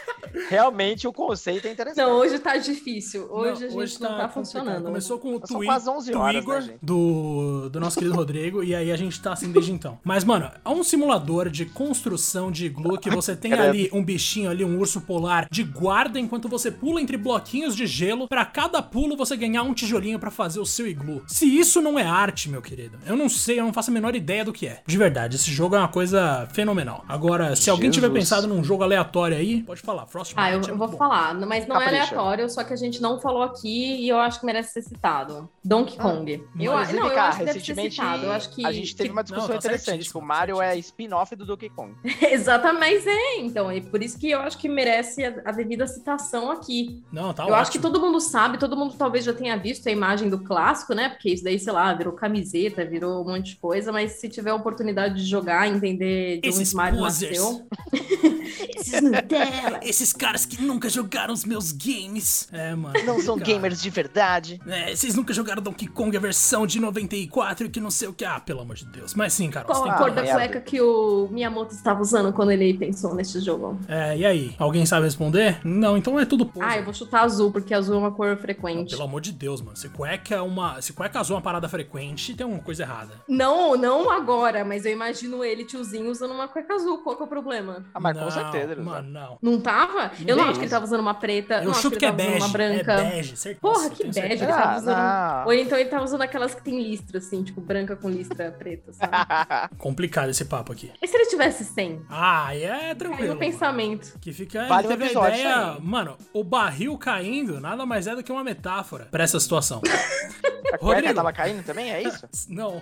Realmente o conceito é interessante. Não, hoje tá difícil. Hoje Não, a gente não tá, complicado. funcionando. Começou com o tweet, quase 11 horas, né, do, do nosso querido Rodrigo, e aí a gente tá assim desde então. Mas, mano, é um simulador de construção de iglu que você tem ali um bichinho ali, um urso polar de guarda enquanto você pula entre bloquinhos de gelo. Pra cada pulo você ganhar um tijolinho pra fazer o seu iglu. Se isso não é arte, meu querido, eu não sei, eu não faço a menor ideia do que é. De verdade, esse jogo é uma coisa fenomenal. Agora, se alguém tiver Jesus. pensado num jogo aleatório aí, pode falar. Ah, eu, é vou bom. falar, mas não é Capricha. aleatório, só que a gente não falou aqui e eu acho que merece ser citado. Donkey Kong. eu, Inclusive, não, eu acho que deve ser citado. Eu acho que. a gente teve que- uma discussão Não, tá interessante, que o Mario é spin-off do Donkey Kong. Exatamente, mas é, então. É por isso que eu acho que merece a, a devida citação aqui. Não, tá eu ótimo. acho que todo mundo sabe, todo mundo talvez já tenha visto a imagem do clássico, né? Porque isso daí, sei lá, virou camiseta, virou um monte de coisa, mas se tiver a oportunidade de jogar, entender de Esses onde Mario posers. nasceu. Esses Nutella. Esses caras que nunca jogaram os meus games. É, mano. Não são Cara, gamers de verdade. É, vocês nunca jogaram Donkey Kong a versão de 94 e que não sei o que. Ah, pelo amor de Deus. Mas sim, cara. Qual Você tem a que... cor da cueca que o Miyamoto estava usando quando ele pensou neste jogo? É, e aí? Alguém sabe responder? Não, então é tudo pose. Ah, eu vou chutar azul, porque azul é uma cor frequente. pelo amor de Deus, mano. Se cueca é uma. Se cueca azul é uma parada frequente, tem uma coisa errada. Não, não agora, mas eu imagino ele, tiozinho, usando uma cueca azul. Qual que é o problema? Ah, mas não, com certeza. Mano, não. Não tava? Eu não acho que ele tava usando uma preta. Eu não acho chuto que ele é tava usando bege. uma branca. É bege, certeza. Porra, que bege. certeza. Ele tava Ah, usando. não. Ou então ele tava usando aquelas que tem listra, assim, tipo branca com listra preta, sabe? Complicado esse papo aqui. e se ele tivesse 100? Ah, aí é Caiu tranquilo. o mano. pensamento. Que fica. Vale ele teve a ideia. Mano, o barril caindo nada mais é do que uma metáfora pra essa situação. A cueca Rodrigo. tava caindo também, é isso? Não.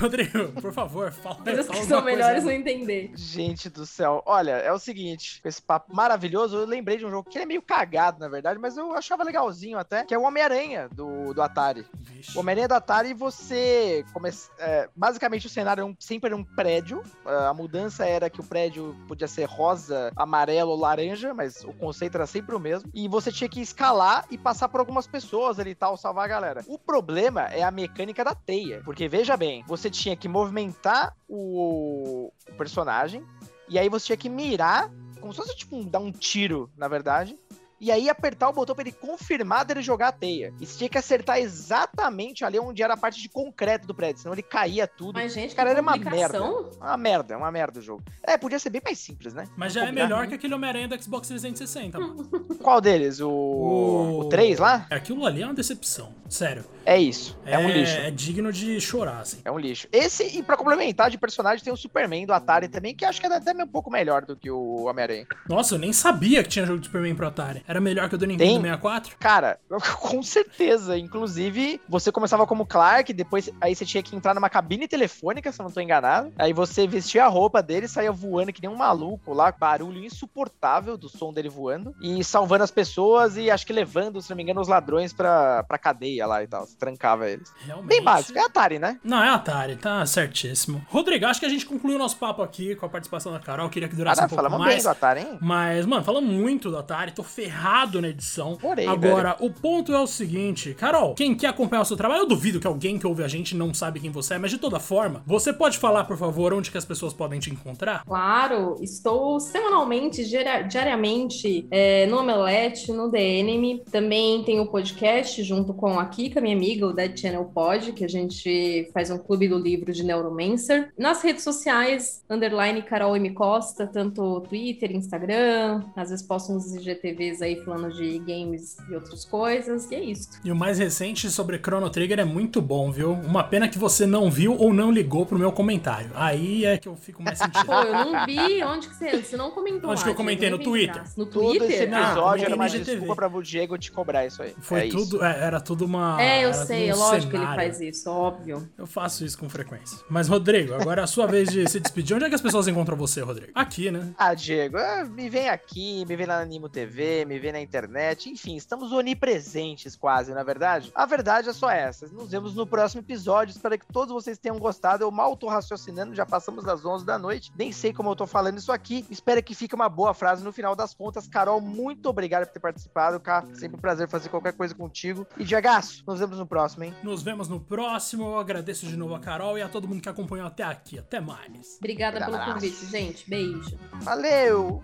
Rodrigo, por favor, fala. Coisas fala que são melhores não entender. Gente do céu. Olha, é o seguinte, com esse papo maravilhoso, eu lembrei de um jogo que ele é meio cagado, na verdade, mas eu achava legalzinho até, que é o Homem-Aranha do, do Atari. Vixe. O Homem-Aranha do Atari, você. Come... é, basicamente, o cenário é um- sempre era um prédio. Ah, a mudança era que o prédio podia ser rosa, amarelo ou laranja, mas o conceito era sempre o mesmo. E você tinha que escalar e passar por algumas pessoas ali e tal, salvar a galera. O problema é a mecânica da teia. Porque veja bem, você tinha que movimentar o, o personagem. E aí você tinha que mirar, como se fosse tipo um- dar um tiro, na verdade e aí apertar o botão pra ele confirmar dele jogar a teia. E você tinha que acertar exatamente ali onde era a parte de concreto do prédio, senão ele caía tudo. Mas, gente, Cara, que era uma complicação. Uma merda, uma merda o jogo. É, podia ser bem mais simples, né? Mas já é melhor que aquele Homem-Aranha do Xbox 360, mano. Qual deles? O... o 3 lá? Aquilo ali é uma decepção. Sério. É isso. É, um lixo. É digno de chorar, assim. É um lixo. Esse, e pra complementar de personagem, tem o Superman do Atari também, que acho que é até um pouco melhor do que o Homem-Aranha. Nossa, eu nem sabia que tinha jogo de Superman pro Atari. Era melhor que o do Nintendo Tem. 64? Cara, com certeza. Inclusive, você começava como Clark, depois aí você tinha que entrar numa cabine telefônica, se eu não tô enganado. Aí você vestia a roupa dele, saía voando que nem um maluco lá, barulho insuportável do som dele voando, e salvando as pessoas e acho que levando, se não me engano, os ladrões pra, pra cadeia lá e tal. Você trancava eles. Realmente. Bem básico, é Atari, né? Não, é Atari, tá certíssimo. Rodrigo, acho que a gente concluiu o nosso papo aqui com a participação da Carol. Queria que durasse Cara, um pouco falamos bem mais. do Atari, hein? Mas, mano, falando muito do Atari, tô ferrado na edição. Porém, Agora, o ponto é o seguinte, Carol, quem quer acompanhar o seu trabalho, eu duvido que alguém que ouve a gente não sabe quem você é, mas de toda forma, você pode falar, por favor, onde que as pessoas podem te encontrar? Claro, estou semanalmente, diari- diariamente, é, no Omelete, no DNM. Também tenho o podcast junto com a Kika, minha amiga, o Dead Channel Pod, que a gente faz um clube do livro de Neuromancer. Nas redes sociais, underline Carol M. Costa, tanto Twitter, Instagram, às vezes posto uns IGTVs aí falando de games e outras coisas, e é isso. E o mais recente sobre Chrono Trigger é muito bom, viu? Uma pena que você não viu ou não ligou pro meu comentário. Aí é que eu fico mais sentido. Pô, eu não vi onde que você, você não comentou Onde que eu lá, comentei? No nem vem Twitter. No Todo esse Twitter? Ah, episódio era uma IGTV. desculpa pra o Diego te cobrar isso aí. Foi é isso. tudo, é, era tudo uma. É, eu sei, é um lógico que ele cenário. faz isso, óbvio. Eu faço isso com frequência. Mas, Rodrigo, agora é a sua vez de se despedir. Onde é que as pessoas encontram você, Rodrigo? Aqui, né? Ah, Diego, é, me vem aqui, me vem lá na Animo TV, me vem na internet, enfim, estamos onipresentes quase, na é verdade. A verdade é só essa. Nos vemos no próximo episódio. Espero que todos vocês tenham gostado. Eu mal tô raciocinando, já passamos das 11 da noite. Nem sei como eu tô falando isso aqui. Espero que fique uma boa frase no final das contas. Carol, muito obrigado por ter participado, cara. Sempre um prazer fazer qualquer coisa contigo. E Diagaço, nos vemos no próximo, hein? Nos vemos no próximo. Eu agradeço de novo a Carol e a todo mundo que acompanhou até aqui. Até mais. Obrigada Um pelo convite, gente. Beijo. Valeu!